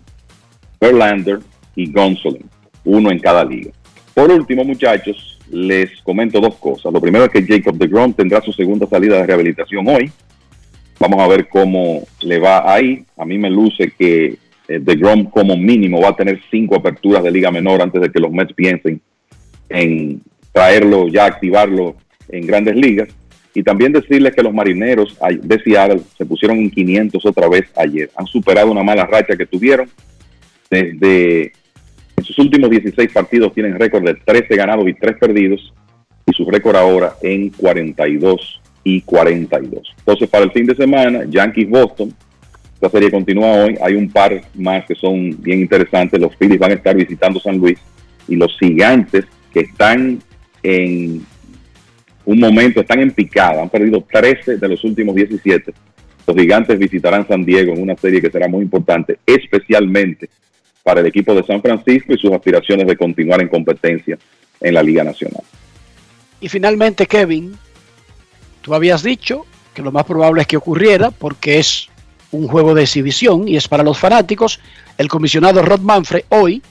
Verlander y Gonsolin, uno en cada liga. Por último, muchachos, les comento dos cosas. Lo primero es que Jacob de Grom tendrá su segunda salida de rehabilitación hoy. Vamos a ver cómo le va ahí. A mí me luce que de Grom como mínimo va a tener cinco aperturas de liga menor antes de que los Mets piensen en traerlo, ya activarlo en grandes ligas. Y también decirles que los marineros de Seattle se pusieron en 500 otra vez ayer. Han superado una mala racha que tuvieron. Desde sus últimos 16 partidos tienen récord de 13 ganados y 3 perdidos. Y su récord ahora en 42 y 42. Entonces, para el fin de semana, Yankees Boston. Esta serie continúa hoy. Hay un par más que son bien interesantes. Los Phillies van a estar visitando San Luis. Y los gigantes que están en un momento, están en picada, han perdido 13 de los últimos 17. Los gigantes visitarán San Diego en una serie que será muy importante, especialmente para el equipo de San Francisco y sus aspiraciones de continuar en competencia en la Liga Nacional. Y finalmente, Kevin, tú habías dicho que lo más probable es que ocurriera porque es un juego de exhibición y es para los fanáticos. El comisionado Rod Manfred hoy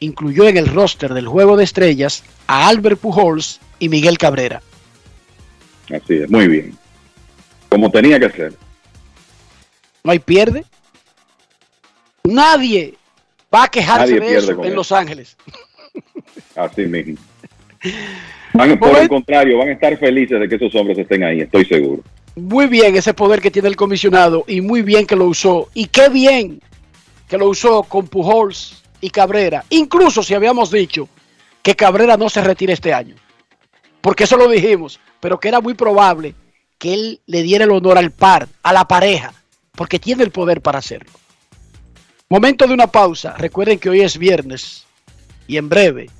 incluyó en el roster del juego de estrellas a Albert Pujols y Miguel Cabrera. Así es, muy bien. Como tenía que ser. No hay pierde. Nadie va a quejarse de eso en Los Ángeles. Así mismo. Van, por el contrario, van a estar felices de que esos hombres estén ahí, estoy seguro. Muy bien ese poder que tiene el comisionado y muy bien que lo usó. Y qué bien que lo usó con Pujols y Cabrera. Incluso si habíamos dicho que Cabrera no se retire este año. Porque eso lo dijimos pero que era muy probable que él le diera el honor al par, a la pareja, porque tiene el poder para hacerlo. Momento de una pausa. Recuerden que hoy es viernes y en breve,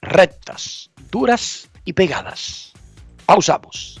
rectas, duras y pegadas. Pausamos.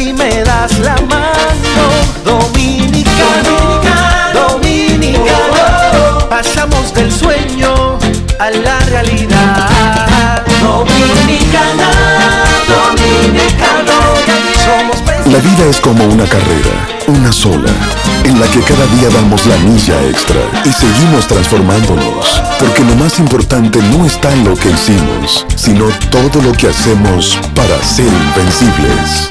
si me das la mano. Dominicano, dominicano, pasamos del sueño a la realidad. Dominicana, dominicano, La vida es como una carrera, una sola, en la que cada día damos la milla extra y seguimos transformándonos, porque lo más importante no está en lo que hicimos, sino todo lo que hacemos para ser invencibles.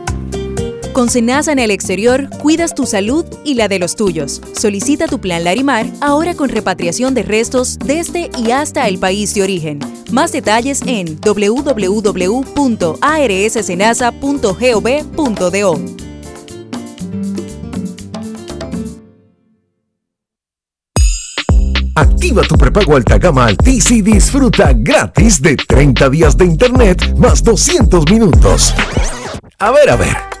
Con Senasa en el exterior, cuidas tu salud y la de los tuyos. Solicita tu plan Larimar ahora con repatriación de restos desde y hasta el país de origen. Más detalles en www.arssenasa.gov.do. Activa tu prepago alta gama Altis y disfruta gratis de 30 días de internet más 200 minutos. A ver, a ver.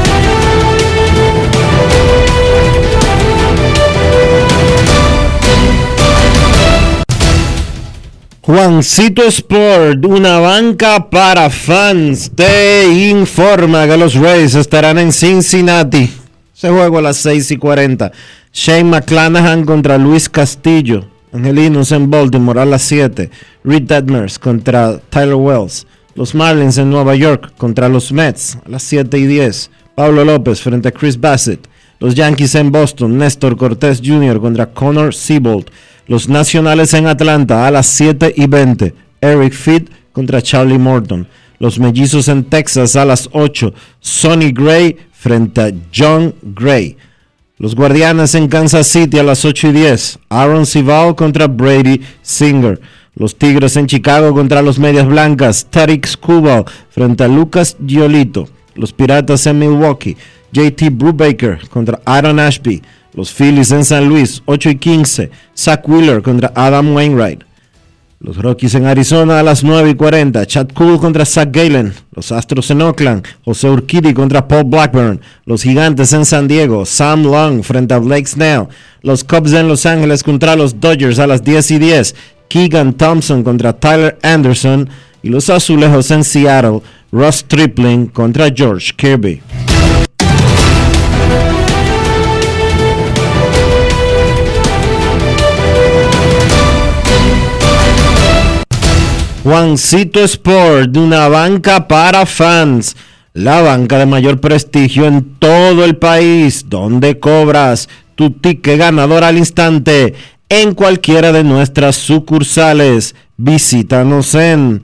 Juancito Sport, una banca para fans, te informa que los Rays estarán en Cincinnati. Se juego a las 6 y 40. Shane McClanahan contra Luis Castillo. Angelinos en Baltimore a las 7. Reed Detmers contra Tyler Wells. Los Marlins en Nueva York contra los Mets a las 7 y 10. Pablo López frente a Chris Bassett. Los Yankees en Boston. Néstor Cortés Jr. contra Connor Siebold. Los Nacionales en Atlanta a las 7 y 20. Eric Fitt contra Charlie Morton. Los Mellizos en Texas a las 8. Sonny Gray frente a John Gray. Los Guardianes en Kansas City a las 8 y 10. Aaron Sival contra Brady Singer. Los Tigres en Chicago contra los Medias Blancas. Tarek Skubal frente a Lucas Giolito. Los Piratas en Milwaukee. JT Brubaker contra Aaron Ashby. Los Phillies en San Luis, 8 y 15. Zach Wheeler contra Adam Wainwright. Los Rockies en Arizona a las 9 y 40. Chad Cool contra Zach Galen. Los Astros en Oakland. José Urquidi contra Paul Blackburn. Los Gigantes en San Diego. Sam Long frente a Blake Snell. Los Cubs en Los Ángeles contra los Dodgers a las 10 y 10. Keegan Thompson contra Tyler Anderson. Y los Azulejos en Seattle. Ross Tripling contra George Kirby. Juancito Sport, una banca para fans. La banca de mayor prestigio en todo el país, donde cobras tu ticket ganador al instante en cualquiera de nuestras sucursales. Visítanos en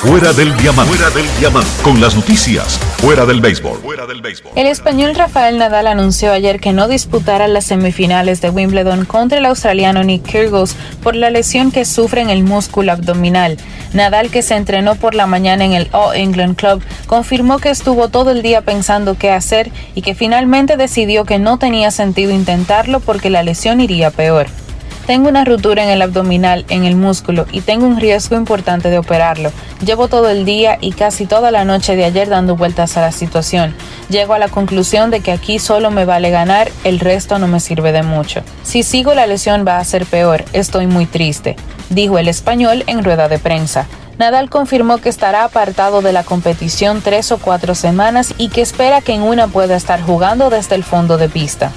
Fuera del diamante. Fuera del diamante. Con las noticias. Fuera del béisbol. El español Rafael Nadal anunció ayer que no disputará las semifinales de Wimbledon contra el australiano Nick Kyrgios por la lesión que sufre en el músculo abdominal. Nadal, que se entrenó por la mañana en el All England Club, confirmó que estuvo todo el día pensando qué hacer y que finalmente decidió que no tenía sentido intentarlo porque la lesión iría peor. Tengo una ruptura en el abdominal, en el músculo, y tengo un riesgo importante de operarlo. Llevo todo el día y casi toda la noche de ayer dando vueltas a la situación. Llego a la conclusión de que aquí solo me vale ganar, el resto no me sirve de mucho. Si sigo la lesión va a ser peor, estoy muy triste, dijo el español en rueda de prensa. Nadal confirmó que estará apartado de la competición tres o cuatro semanas y que espera que en una pueda estar jugando desde el fondo de pista.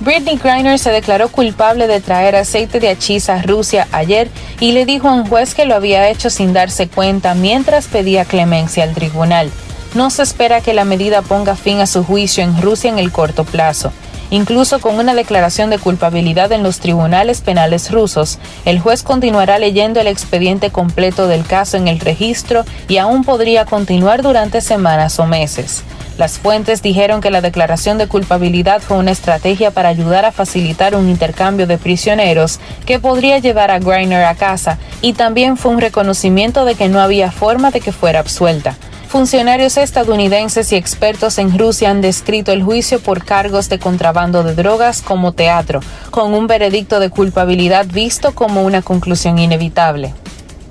Britney Griner se declaró culpable de traer aceite de hachís a Rusia ayer y le dijo a un juez que lo había hecho sin darse cuenta mientras pedía clemencia al tribunal. No se espera que la medida ponga fin a su juicio en Rusia en el corto plazo. Incluso con una declaración de culpabilidad en los tribunales penales rusos, el juez continuará leyendo el expediente completo del caso en el registro y aún podría continuar durante semanas o meses. Las fuentes dijeron que la declaración de culpabilidad fue una estrategia para ayudar a facilitar un intercambio de prisioneros que podría llevar a Griner a casa y también fue un reconocimiento de que no había forma de que fuera absuelta. Funcionarios estadounidenses y expertos en Rusia han descrito el juicio por cargos de contrabando de drogas como teatro, con un veredicto de culpabilidad visto como una conclusión inevitable.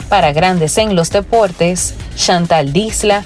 Para Grandes en los Deportes, Chantal Disla,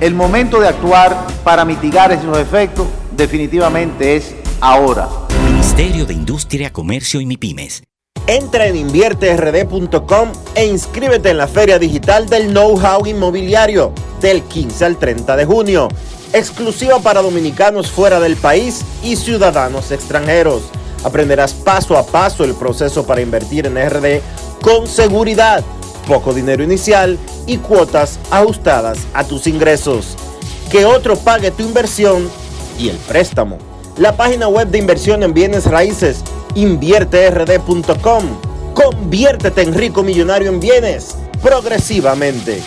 El momento de actuar para mitigar esos efectos definitivamente es ahora. Ministerio de Industria, Comercio y MIPIMES. Entra en invierterd.com e inscríbete en la Feria Digital del Know-How Inmobiliario del 15 al 30 de junio, exclusiva para dominicanos fuera del país y ciudadanos extranjeros. Aprenderás paso a paso el proceso para invertir en RD con seguridad, poco dinero inicial y cuotas ajustadas a tus ingresos. Que otro pague tu inversión y el préstamo. La página web de inversión en bienes raíces invierterd.com. Conviértete en rico millonario en bienes progresivamente.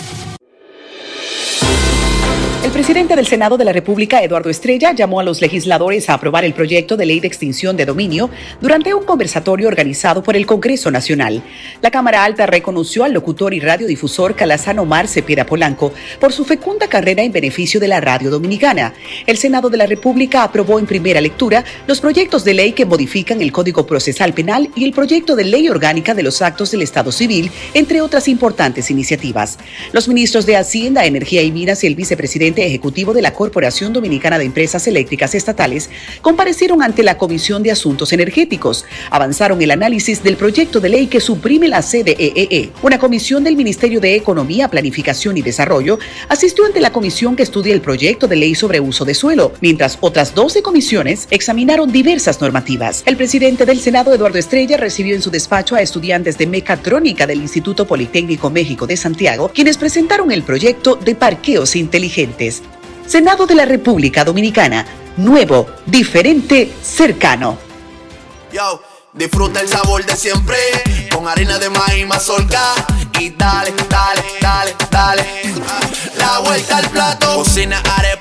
El presidente del Senado de la República, Eduardo Estrella, llamó a los legisladores a aprobar el proyecto de ley de extinción de dominio durante un conversatorio organizado por el Congreso Nacional. La Cámara Alta reconoció al locutor y radiodifusor Calazano Mar Cepeda Polanco por su fecunda carrera en beneficio de la radio dominicana. El Senado de la República aprobó en primera lectura los proyectos de ley que modifican el Código Procesal Penal y el proyecto de ley orgánica de los actos del Estado Civil, entre otras importantes iniciativas. Los ministros de Hacienda, Energía y Minas y el vicepresidente ejecutivo de la Corporación Dominicana de Empresas Eléctricas Estatales comparecieron ante la Comisión de Asuntos Energéticos. Avanzaron el análisis del proyecto de ley que suprime la CDEE. Una comisión del Ministerio de Economía, Planificación y Desarrollo asistió ante la comisión que estudia el proyecto de ley sobre uso de suelo, mientras otras 12 comisiones examinaron diversas normativas. El presidente del Senado, Eduardo Estrella, recibió en su despacho a estudiantes de mecatrónica del Instituto Politécnico México de Santiago, quienes presentaron el proyecto de parqueos inteligentes. Senado de la República Dominicana. Nuevo, diferente, cercano. Yo, disfruta el sabor de siempre con harina de maíz mazorca y dale, dale, dale, dale. La vuelta al plato, cocina arepa,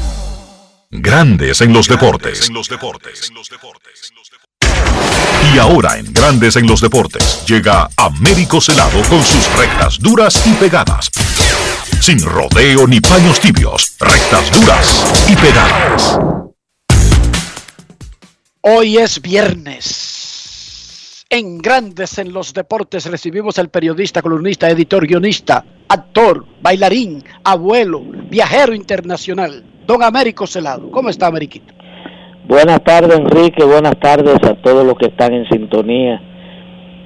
Grandes en los deportes. Y ahora en Grandes en los deportes llega Américo Celado con sus rectas duras y pegadas. Sin rodeo ni paños tibios, rectas duras y pegadas. Hoy es viernes. En Grandes en los Deportes recibimos al periodista, columnista, editor, guionista, actor, bailarín, abuelo, viajero internacional, don Américo Celado. ¿Cómo está, Ameriquito? Buenas tardes, Enrique. Buenas tardes a todos los que están en sintonía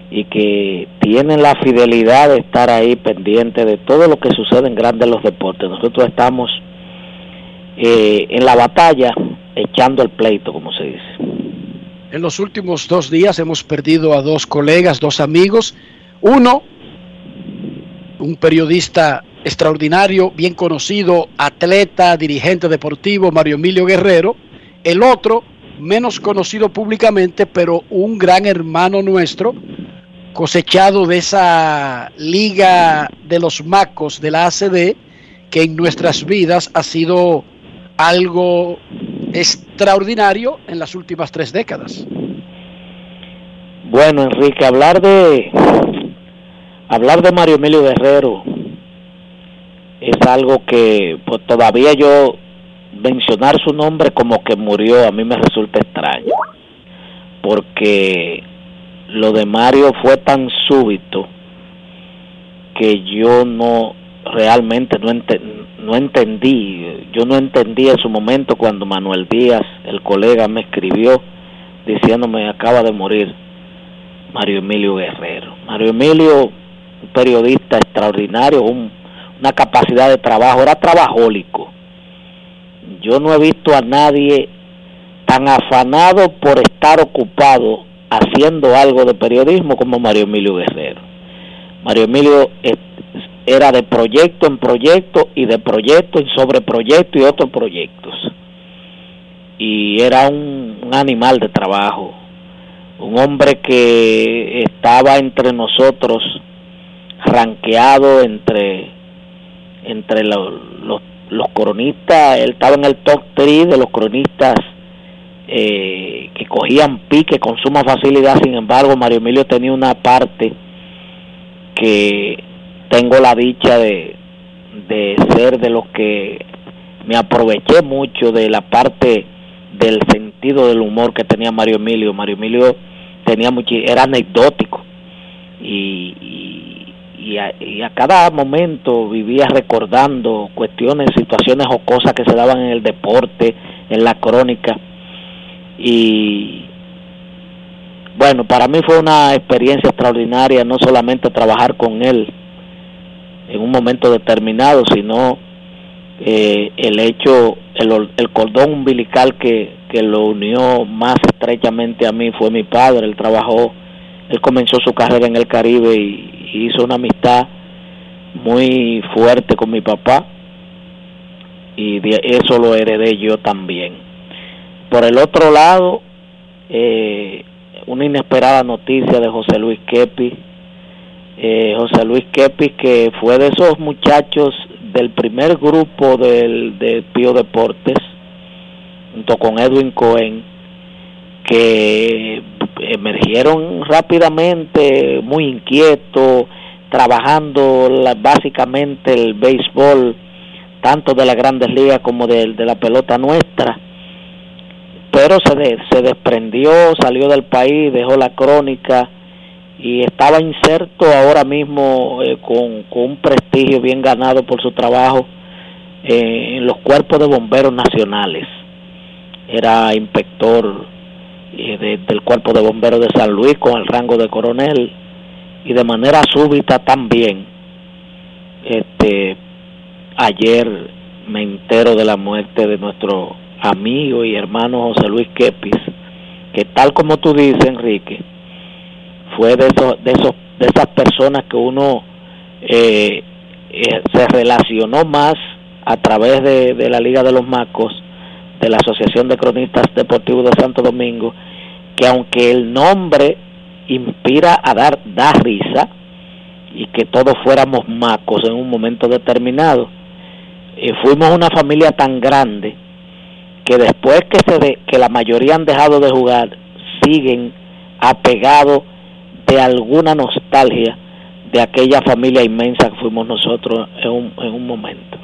y que tienen la fidelidad de estar ahí pendiente de todo lo que sucede en Grandes los Deportes. Nosotros estamos eh, en la batalla echando el pleito, como se dice. En los últimos dos días hemos perdido a dos colegas, dos amigos. Uno, un periodista extraordinario, bien conocido, atleta, dirigente deportivo, Mario Emilio Guerrero. El otro, menos conocido públicamente, pero un gran hermano nuestro, cosechado de esa liga de los macos de la ACD, que en nuestras vidas ha sido algo extraordinario en las últimas tres décadas. Bueno, Enrique, hablar de hablar de Mario Emilio Guerrero es algo que pues todavía yo mencionar su nombre como que murió a mí me resulta extraño porque lo de Mario fue tan súbito que yo no realmente no, no entendí, yo no entendí en su momento cuando Manuel Díaz, el colega, me escribió diciéndome acaba de morir Mario Emilio Guerrero. Mario Emilio, un periodista extraordinario, una capacidad de trabajo, era trabajólico. Yo no he visto a nadie tan afanado por estar ocupado haciendo algo de periodismo como Mario Emilio Guerrero. Mario Emilio era de proyecto en proyecto y de proyecto en sobre proyecto y otros proyectos. Y era un, un animal de trabajo, un hombre que estaba entre nosotros ranqueado entre entre los, los, los cronistas, él estaba en el top 3 de los cronistas eh, que cogían pique con suma facilidad, sin embargo Mario Emilio tenía una parte que tengo la dicha de, de ser de los que me aproveché mucho de la parte del sentido del humor que tenía Mario Emilio. Mario Emilio tenía mucho, era anecdótico y, y, a, y, a, cada momento vivía recordando cuestiones, situaciones o cosas que se daban en el deporte, en la crónica. Y bueno, para mí fue una experiencia extraordinaria no solamente trabajar con él en un momento determinado, sino eh, el hecho, el, el, cordón umbilical que, que lo unió más estrechamente a mí fue mi padre. Él trabajó, él comenzó su carrera en el Caribe y, hizo una amistad muy fuerte con mi papá y de eso lo heredé yo también. Por el otro lado, eh, una inesperada noticia de José Luis Kepi. Eh, José Luis Kepi, que fue de esos muchachos del primer grupo del, de Pío Deportes, junto con Edwin Cohen, que emergieron rápidamente, muy inquietos, trabajando la, básicamente el béisbol, tanto de las grandes ligas como de, la pelota nuestra pero se, se desprendió, salió del país, dejó la crónica y estaba inserto ahora mismo eh, con, con, un prestigio bien ganado por su trabajo eh, en los cuerpos de bomberos nacionales. Era inspector eh, de, del cuerpo de bomberos de San Luis con el rango de coronel y de manera súbita también. Este, ayer me entero de la muerte de nuestro amigo y hermano José Luis Kepis, que tal como tú dices, Enrique, fue de esos, de esos, de esas personas que uno eh, eh, se relacionó más a través de, de, la Liga de los Macos, de la Asociación de Cronistas Deportivos de Santo Domingo, que aunque el nombre inspira a dar da risa y que todos fuéramos macos en un momento determinado, eh, fuimos una familia tan grande que después que se de, que la mayoría han dejado de jugar siguen apegados de alguna nostalgia de aquella familia inmensa que fuimos nosotros en un, en un momento.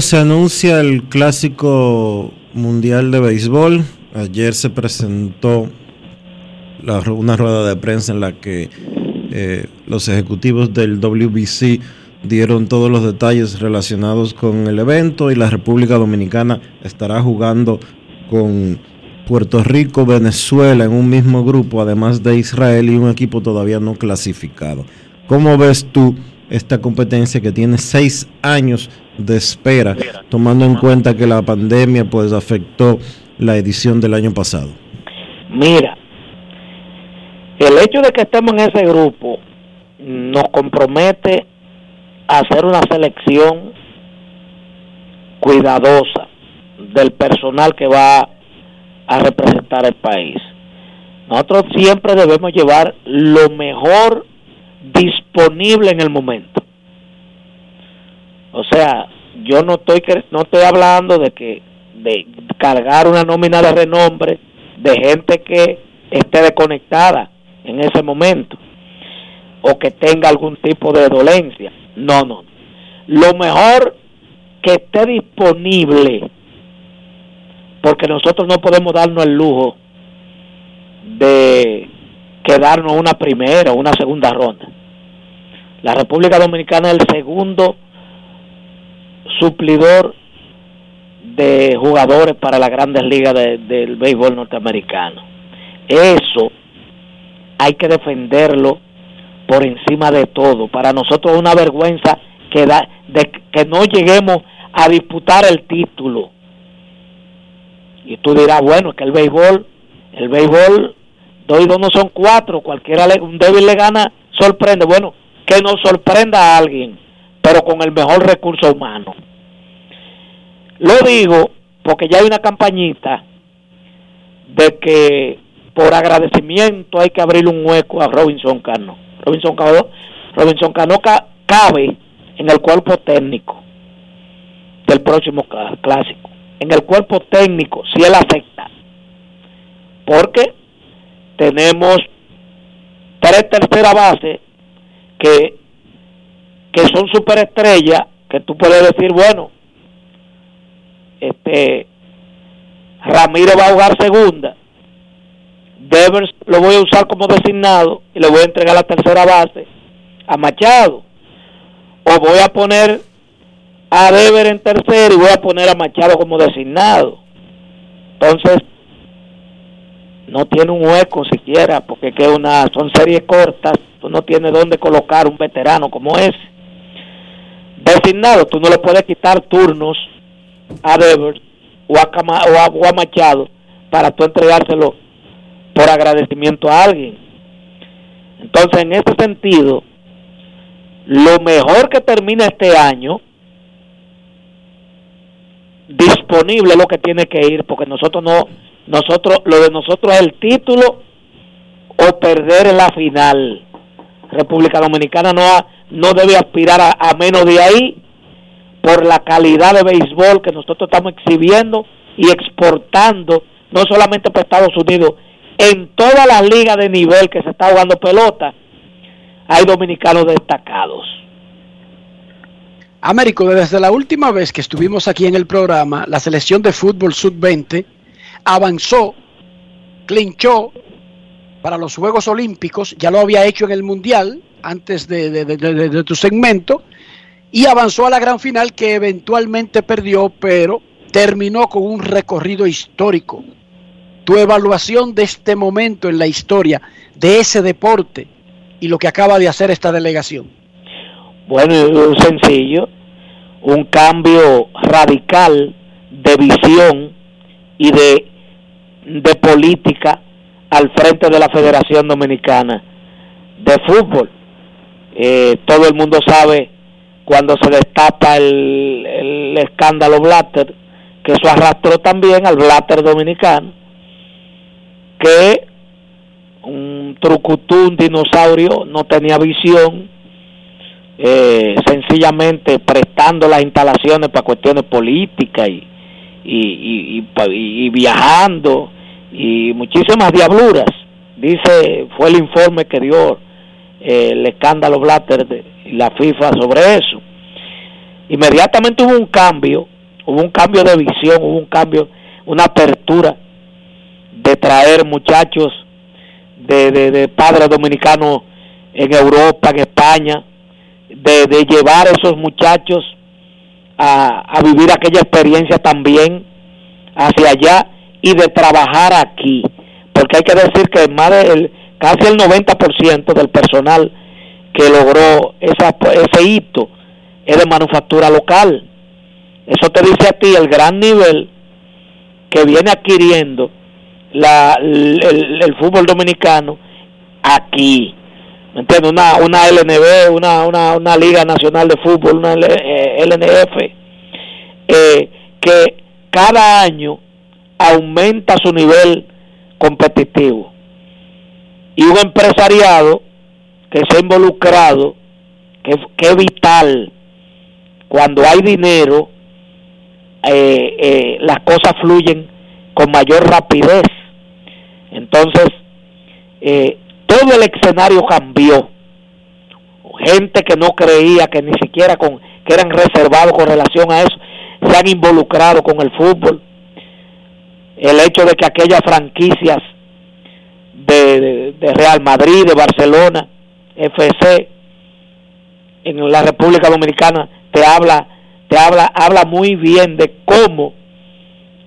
Se anuncia el clásico mundial de béisbol. Ayer se presentó la, una rueda de prensa en la que eh, los ejecutivos del WBC dieron todos los detalles relacionados con el evento y la República Dominicana estará jugando con Puerto Rico, Venezuela en un mismo grupo, además de Israel y un equipo todavía no clasificado. ¿Cómo ves tú esta competencia que tiene seis años de espera, tomando en cuenta que la pandemia pues afectó la edición del año pasado? Mira, el hecho de que estemos en ese grupo nos compromete hacer una selección cuidadosa del personal que va a representar el país. Nosotros siempre debemos llevar lo mejor disponible en el momento. O sea, yo no estoy no estoy hablando de que de cargar una nómina de renombre de gente que esté desconectada en ese momento o que tenga algún tipo de dolencia. No, no. Lo mejor que esté disponible, porque nosotros no podemos darnos el lujo de quedarnos una primera o una segunda ronda. La República Dominicana es el segundo suplidor de jugadores para las grandes ligas de- del béisbol norteamericano. Eso hay que defenderlo por encima de todo. Para nosotros es una vergüenza que, da, de que no lleguemos a disputar el título. Y tú dirás, bueno, que el béisbol, el béisbol, dos y dos no son cuatro, cualquiera, le- un débil le gana, sorprende. Bueno, que nos sorprenda a alguien, pero con el mejor recurso humano. Lo digo porque ya hay una campañita de que por agradecimiento hay que abrir un hueco a Robinson Cano. Robinson Cano, Robinson Cano ca- cabe en el cuerpo técnico del próximo clásico. En el cuerpo técnico, si él acepta. Porque tenemos tres terceras bases que, que son superestrellas, que tú puedes decir, bueno, este Ramírez va a jugar segunda, Devers lo voy a usar como designado y le voy a entregar la tercera base a Machado. O voy a poner a Devers en tercera y voy a poner a Machado como designado. Entonces, no tiene un hueco siquiera, porque que una, son series cortas, tú no tienes dónde colocar un veterano como ese. Designado, tú no le puedes quitar turnos a Devers o a, Cama- o a, o Machado para tú entregárselo por agradecimiento a alguien. Entonces, en ese sentido, lo mejor que termina este año disponible es lo que tiene que ir, porque nosotros no, nosotros, lo de nosotros es el título o perder la final. República Dominicana no, ha- no debe aspirar a, a menos de ahí por la calidad de béisbol que nosotros estamos exhibiendo y exportando, no solamente para Estados Unidos, en todas las ligas de nivel que se está jugando pelota, hay dominicanos destacados. Américo, desde la última vez que estuvimos aquí en el programa, la selección de fútbol sub-20 avanzó, clinchó para los Juegos Olímpicos, ya lo había hecho en el Mundial antes de, tu segmento, y avanzó a la gran final que eventualmente perdió, pero terminó con un recorrido histórico. Tu evaluación de este momento en la historia de ese deporte y lo que acaba de hacer esta delegación. Bueno, sencillo, un cambio radical de visión y de, de política al frente de la Federación Dominicana de Fútbol. Eh, todo el mundo sabe cuando se destapa el, el escándalo Blatter, que eso arrastró también al Blatter dominicano, que un trucutú, un dinosaurio, no tenía visión, eh, sencillamente prestando las instalaciones para cuestiones políticas y, y, y, y viajando y muchísimas diabluras. Dice, fue el informe que dio eh, el escándalo Blatter de la FIFA sobre eso. Inmediatamente hubo un cambio, hubo un cambio de visión, hubo un cambio, una apertura de traer muchachos de, de, padres dominicanos en Europa, en España, de, de llevar a esos muchachos a, a vivir aquella experiencia también hacia allá y de trabajar aquí. Porque hay que decir que más del casi el 90% del personal que logró esa, ese hito es de manufactura local. Eso te dice a ti el gran nivel que viene adquiriendo la, el, fútbol dominicano aquí. ¿Me entiendes? Una, una LNB, una, una, una Liga Nacional de Fútbol, una L- eh, LNF, eh, que cada año aumenta su nivel competitivo. Y un empresariado que se ha involucrado, que, que es vital, cuando hay dinero, eh, eh, las cosas fluyen con mayor rapidez. Entonces, eh, todo el escenario cambió. Gente que no creía que ni siquiera con que eran reservados con relación a eso se han involucrado con el fútbol. El hecho de que aquellas franquicias de, de- Real Madrid, de Barcelona, FC, en la República Dominicana te habla, te habla, habla muy bien de cómo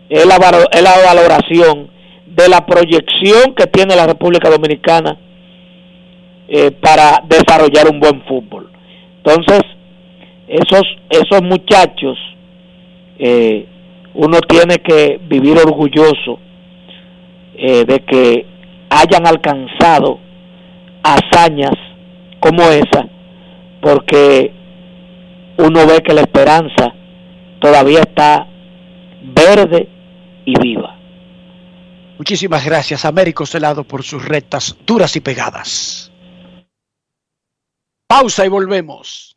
es la, es la valoración de la proyección que tiene la República Dominicana eh, para desarrollar un buen fútbol. Entonces, esos, esos muchachos, eh, uno tiene que vivir orgulloso eh, de que hayan alcanzado hazañas como esa, porque uno ve que la esperanza todavía está verde y viva. Muchísimas gracias, Américo Celado, por sus rectas duras y pegadas. Pausa y volvemos.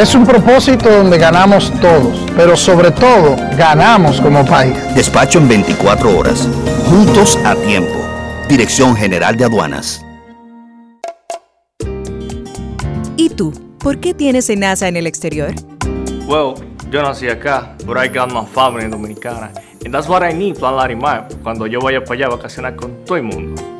Es un propósito donde ganamos todos, pero sobre todo ganamos como país. Despacho en 24 horas, juntos a tiempo. Dirección General de Aduanas. ¿Y tú? ¿Por qué tienes NASA en el exterior? Well, yo nací acá, but I got my family dominicana. And that's what I need, Plan Larimar, cuando yo vaya para allá a vacacionar con todo el mundo.